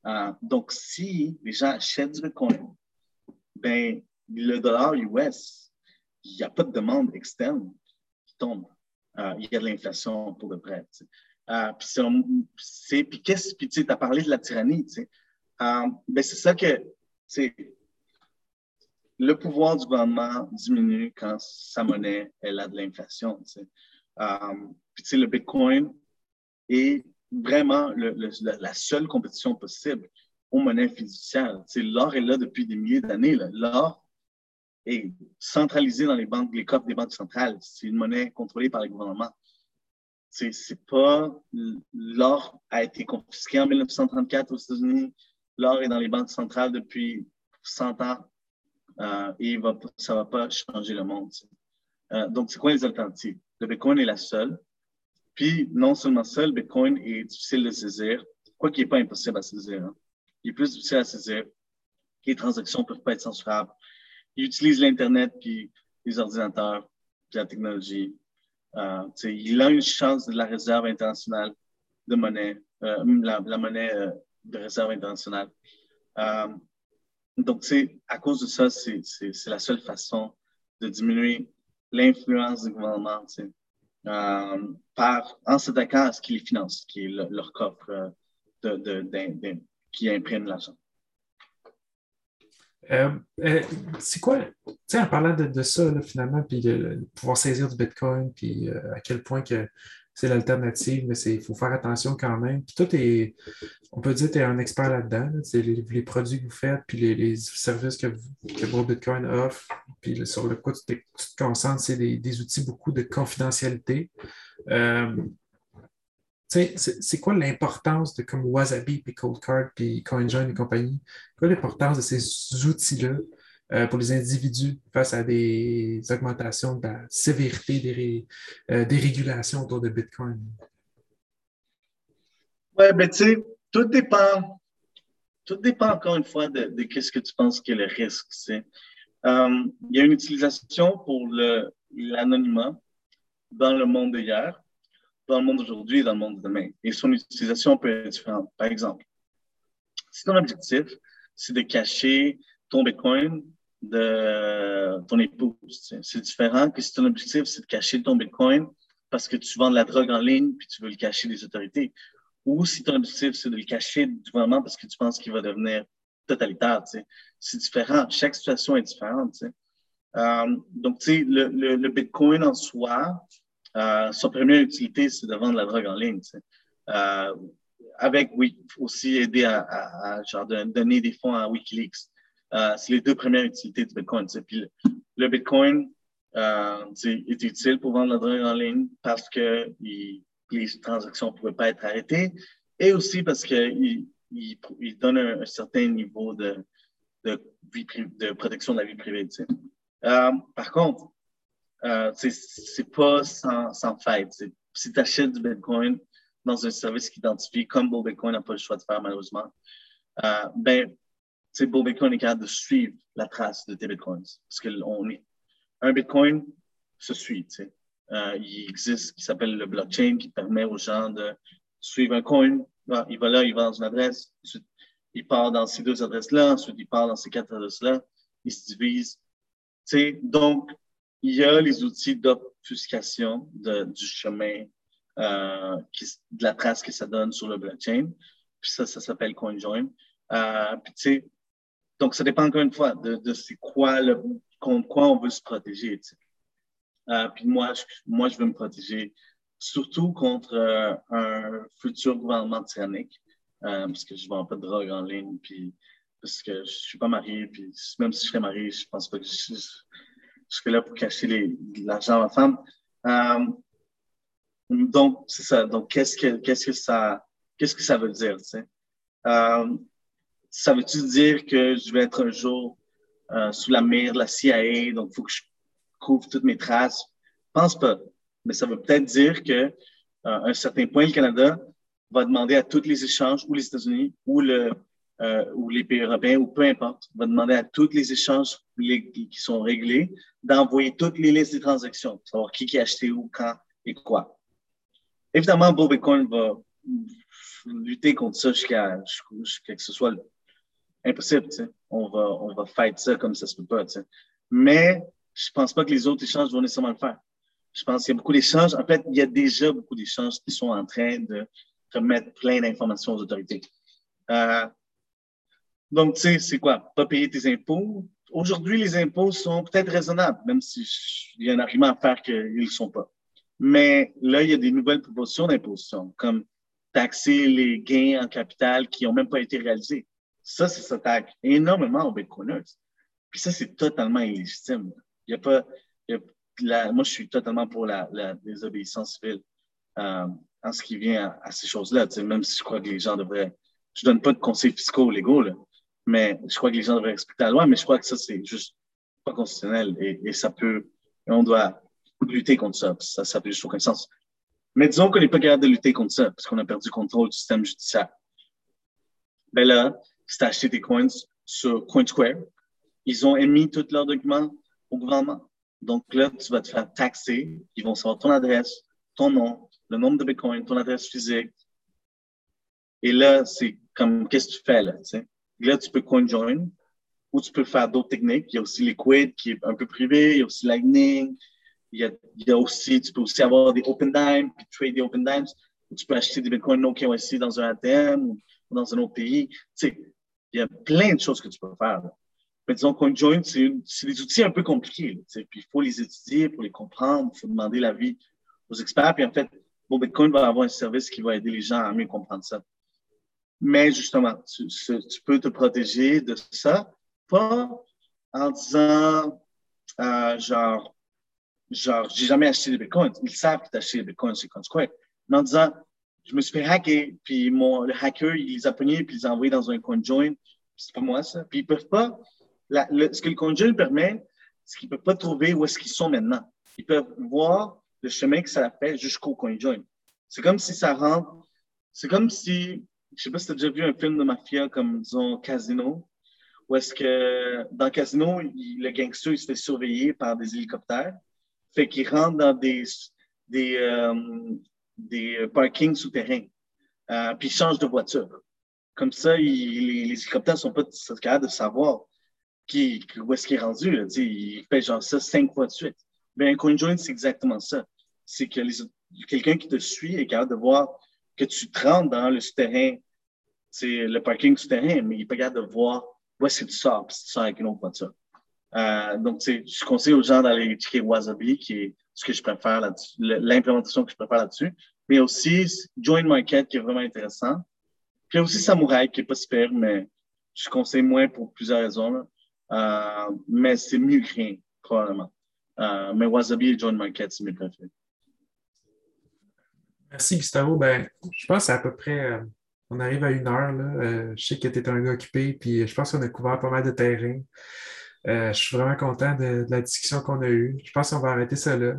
Euh, donc, si les gens achètent du Bitcoin, ben, le dollar US, il n'y a pas de demande externe qui tombe. Euh, il y a de l'inflation pour de vrai. Euh, puis qu'est-ce, puis tu as parlé de la tyrannie, ben, c'est ça que, le pouvoir du gouvernement diminue quand sa monnaie, a de l'inflation, puis le Bitcoin est vraiment la seule compétition possible aux monnaies fiduciaires. L'or est là depuis des milliers d'années. L'or est centralisé dans les banques, les coffres des banques centrales. C'est une monnaie contrôlée par les gouvernements. C'est pas l'or a été confisqué en 1934 aux États-Unis. L'or est dans les banques centrales depuis 100 ans euh, et ça ne va pas changer le monde. Euh, donc, c'est quoi les alternatives? Le Bitcoin est la seule. Puis, non seulement ça, le Bitcoin est difficile de saisir, quoi qu'il n'est pas impossible à saisir. Hein? Il est plus difficile à saisir. Les transactions ne peuvent pas être censurables. Il utilise l'Internet, puis les ordinateurs, puis la technologie. Euh, il a une chance de la réserve internationale de monnaie, euh, la, monnaie euh, de réserve internationale. Donc, à cause de ça, c'est la seule façon de diminuer l'influence du gouvernement. Par, en s'attaquant à ce qui les finance, qui est leur coffre qui imprime l'argent. Euh, c'est quoi, tu sais, en parlant de, ça, finalement, puis de, pouvoir saisir du Bitcoin, puis à quel point que c'est l'alternative, mais il faut faire attention quand même. Puis tout est, on peut dire que tu es un expert là-dedans. C'est les, produits que vous faites, puis les, services que, que Bitcoin offre, puis sur le quoi tu, te concentres, c'est des, outils beaucoup de confidentialité. C'est quoi l'importance de comme Wasabi, puis Cold Card, puis CoinJoin et compagnie? Quoi l'importance de ces outils-là euh, pour les individus face à des augmentations de la sévérité des, euh, des régulations autour de Bitcoin? Oui, ben tu sais, tout dépend. Tout dépend encore une fois de, de qu'est-ce que tu penses que le risque, c'est. Euh, il y a une utilisation pour l'anonymat dans le monde d'hier, dans le monde d'aujourd'hui et dans le monde de demain. Et son utilisation peut être différente. Par exemple, si ton objectif, c'est de cacher ton Bitcoin de ton épouse, c'est différent que si ton objectif, c'est de cacher ton Bitcoin parce que tu vends de la drogue en ligne puis tu veux le cacher des autorités. Ou si ton objectif, c'est de le cacher du gouvernement parce que tu penses qu'il va devenir totalitaire. C'est différent. Chaque situation est différente. Euh, donc, le, Bitcoin en soi, euh, sa première utilité, c'est de vendre la drogue en ligne. Euh, avec, oui, aussi aider à, genre, donner des fonds à Wikileaks. Euh, c'est les deux premières utilités du Bitcoin. Puis le, le Bitcoin euh, est utile pour vendre la drogue en ligne parce que les transactions ne pouvaient pas être arrêtées et aussi parce qu'il il, donne un, certain niveau de, de, vie, de protection de la vie privée. Par contre, euh, c'est pas sans, sans faille. Si tu achètes du Bitcoin dans un service qui identifie comme Bull Bitcoin n'a pas le choix de faire malheureusement, euh, ben, Bull Bitcoin est capable de suivre la trace de tes Bitcoins. Parce que on est, un Bitcoin se suit. Euh, il existe ce qui s'appelle le blockchain qui permet aux gens de suivre un coin. il va là, il va dans une adresse, ensuite il part dans ces deux adresses-là, ensuite il part dans ces quatre adresses-là, il se divise. sais, donc, il y a les outils d'obfuscation du chemin, euh, de la trace que ça donne sur le blockchain. Puis ça, ça s'appelle CoinJoin. Euh, puis, donc, ça dépend encore une fois de, c'est quoi le, contre quoi on veut se protéger. Euh, puis moi je, moi, je veux me protéger surtout contre un futur gouvernement tyrannique, parce que je ne vends pas de drogue en ligne, puis parce que je ne suis pas marié, puis même si je serais marié, je pense pas que je, serais là pour cacher l'argent à ma femme. Euh, donc, c'est ça. Donc, qu'est-ce que, que ça, qu'est-ce que ça veut dire, tu sais? ça veut-tu dire que je vais être un jour sous la mire de la CIA, donc il faut que je couvre toutes mes traces? Je pense pas. Mais ça veut peut-être dire que à euh, un certain point, le Canada va demander à tous les échanges, ou les États-Unis, ou, euh, ou les pays européens, ou peu importe, va demander à tous les échanges qui sont réglés d'envoyer toutes les listes des transactions, savoir qui qui a acheté où, quand et quoi. Évidemment, Bitcoin va lutter contre ça jusqu'à jusqu que ce soit impossible. On va, on va ça comme ça se peut pas. Mais je pense pas que les autres échanges vont nécessairement le faire. Je pense qu'il y a beaucoup d'échanges. En fait, il y a déjà beaucoup d'échanges qui sont en train de remettre plein d'informations aux autorités. Euh, donc, tu sais, c'est quoi? Pas payer tes impôts. Aujourd'hui, les impôts sont peut-être raisonnables, même s'il y a un argument à faire qu'ils ne le sont pas. Mais là, il y a des nouvelles propositions d'imposition, comme taxer les gains en capital qui n'ont même pas été réalisés. Ça, ça s'attaque énormément aux bitcoiners. Puis ça, c'est totalement illégitime. Il y a pas, moi, je suis totalement pour la, la désobéissance civile euh, en ce qui vient à, ces choses-là. Même si je crois que les gens devraient. Je donne pas de conseils fiscaux légaux, là, mais je crois que les gens devraient respecter la loi, mais je crois que ça, c'est juste pas constitutionnel et, et ça peut. Et on doit lutter contre ça. Ça, ça fait juste aucun sens. Mais disons qu'on n'est pas capable de lutter contre ça parce qu'on a perdu le contrôle du système judiciaire. Ben là, tu as acheté tes coins sur CoinSquare, ils ont émis tous leurs documents au gouvernement. Donc là, tu vas te faire taxer. Ils vont savoir ton adresse, ton nom, le nombre de Bitcoin, ton adresse physique. Et là, c'est comme, qu'est-ce que tu fais là? sais? Là, tu peux CoinJoin ou tu peux faire d'autres techniques. Il y a aussi Liquid qui est un peu privé. Il y a aussi Lightning. Il y a, il y a aussi, tu peux aussi avoir des Open Dimes, puis trade des Open Dimes. tu peux acheter des Bitcoin no KYC dans un ATM ou dans un autre pays. Tu sais, il y a plein de choses que tu peux faire. Mais disons, CoinJoin, c'est des outils un peu compliqués. puis il faut les étudier pour les comprendre, il faut demander l'avis aux experts. Puis en fait, bon, Bitcoin va avoir un service qui va aider les gens à mieux comprendre ça. Mais justement, tu, peux te protéger de ça, pas en disant, euh, genre, genre, j'ai jamais acheté de Bitcoin. Ils savent que tu as acheté des Bitcoin chez CoinSquare. Mais en disant, je me suis fait hacker, puis mon, le hacker, il les a pognés, puis il les a envoyés dans un CoinJoin. C'est pas moi, ça. Puis ils peuvent pas ce que le CoinJoin permet, c'est qu'ils peuvent pas trouver où est-ce qu'ils sont maintenant. Ils peuvent voir le chemin que ça a fait jusqu'au CoinJoin. C'est comme si ça rentre, c'est comme si, je sais pas si tu as déjà vu un film de mafia comme, disons, Casino, où est-ce que dans Casino, le gangster il se fait surveiller par des hélicoptères, fait qu'il rentre dans des, des, euh, des parkings souterrains, euh, puis il change de voiture. Comme ça, les, hélicoptères ne sont pas capables de savoir qui, où est-ce qu'il est rendu. Il fait genre ça cinq fois de suite. Mais un CoinJoin, c'est exactement ça. C'est que quelqu'un qui te suit est capable de voir que tu te rentres dans le souterrain, c'est le parking souterrain, mais il n'est pas capable de voir où est-ce que tu sors, si tu sors avec une autre voiture. Euh, donc, je conseille aux gens d'aller checker Wasabi, qui est ce que je préfère là-dessus, l'implémentation que je préfère là-dessus. Mais aussi Join Market, qui est vraiment intéressant. Puis aussi Samurai, qui n'est pas super, mais je conseille moins pour plusieurs raisons. Euh, mais c'est mieux que rien, probablement. Euh, mais Wasabi et Join Market, c'est mes préférés. Merci, Gustavo. Ben, je pense à, à peu près, euh, on arrive à une heure. Là. je sais que tu es un gars occupé, puis je pense qu'on a couvert pas mal de terrain. je suis vraiment content de, la discussion qu'on a eue. Je pense qu'on va arrêter ça là.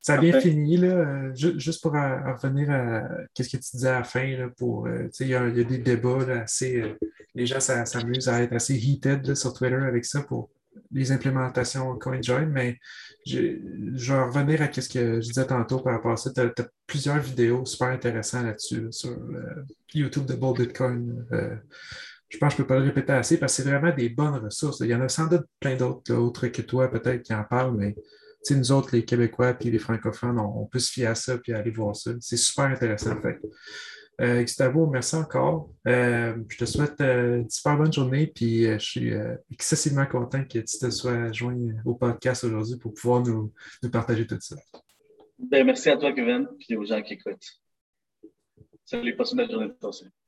ça a bien fini, là. juste pour revenir à ce que tu disais à la fin, pour, il y, a des débats assez. les gens s'amusent à être assez heated sur Twitter avec ça pour les implémentations CoinJoin, mais je, vais revenir à ce que je disais tantôt par rapport à ça. Tu as, plusieurs vidéos super intéressantes là-dessus, sur euh, YouTube de Bull Bitcoin. Euh, je pense que je ne peux pas le répéter assez parce que c'est vraiment des bonnes ressources. Il y en a sans doute plein d'autres, autres que toi peut-être qui en parlent, mais nous autres, les Québécois et les francophones, on, peut se fier à ça et aller voir ça. C'est super intéressant. Fait. Euh, Gustavo, merci encore. Euh, je te souhaite euh, une super bonne journée, puis je suis excessivement content que tu te sois joint au podcast aujourd'hui pour pouvoir nous, partager tout ça. Ben, merci à toi, Kevin, et aux gens qui écoutent. Salut, passe une belle journée de.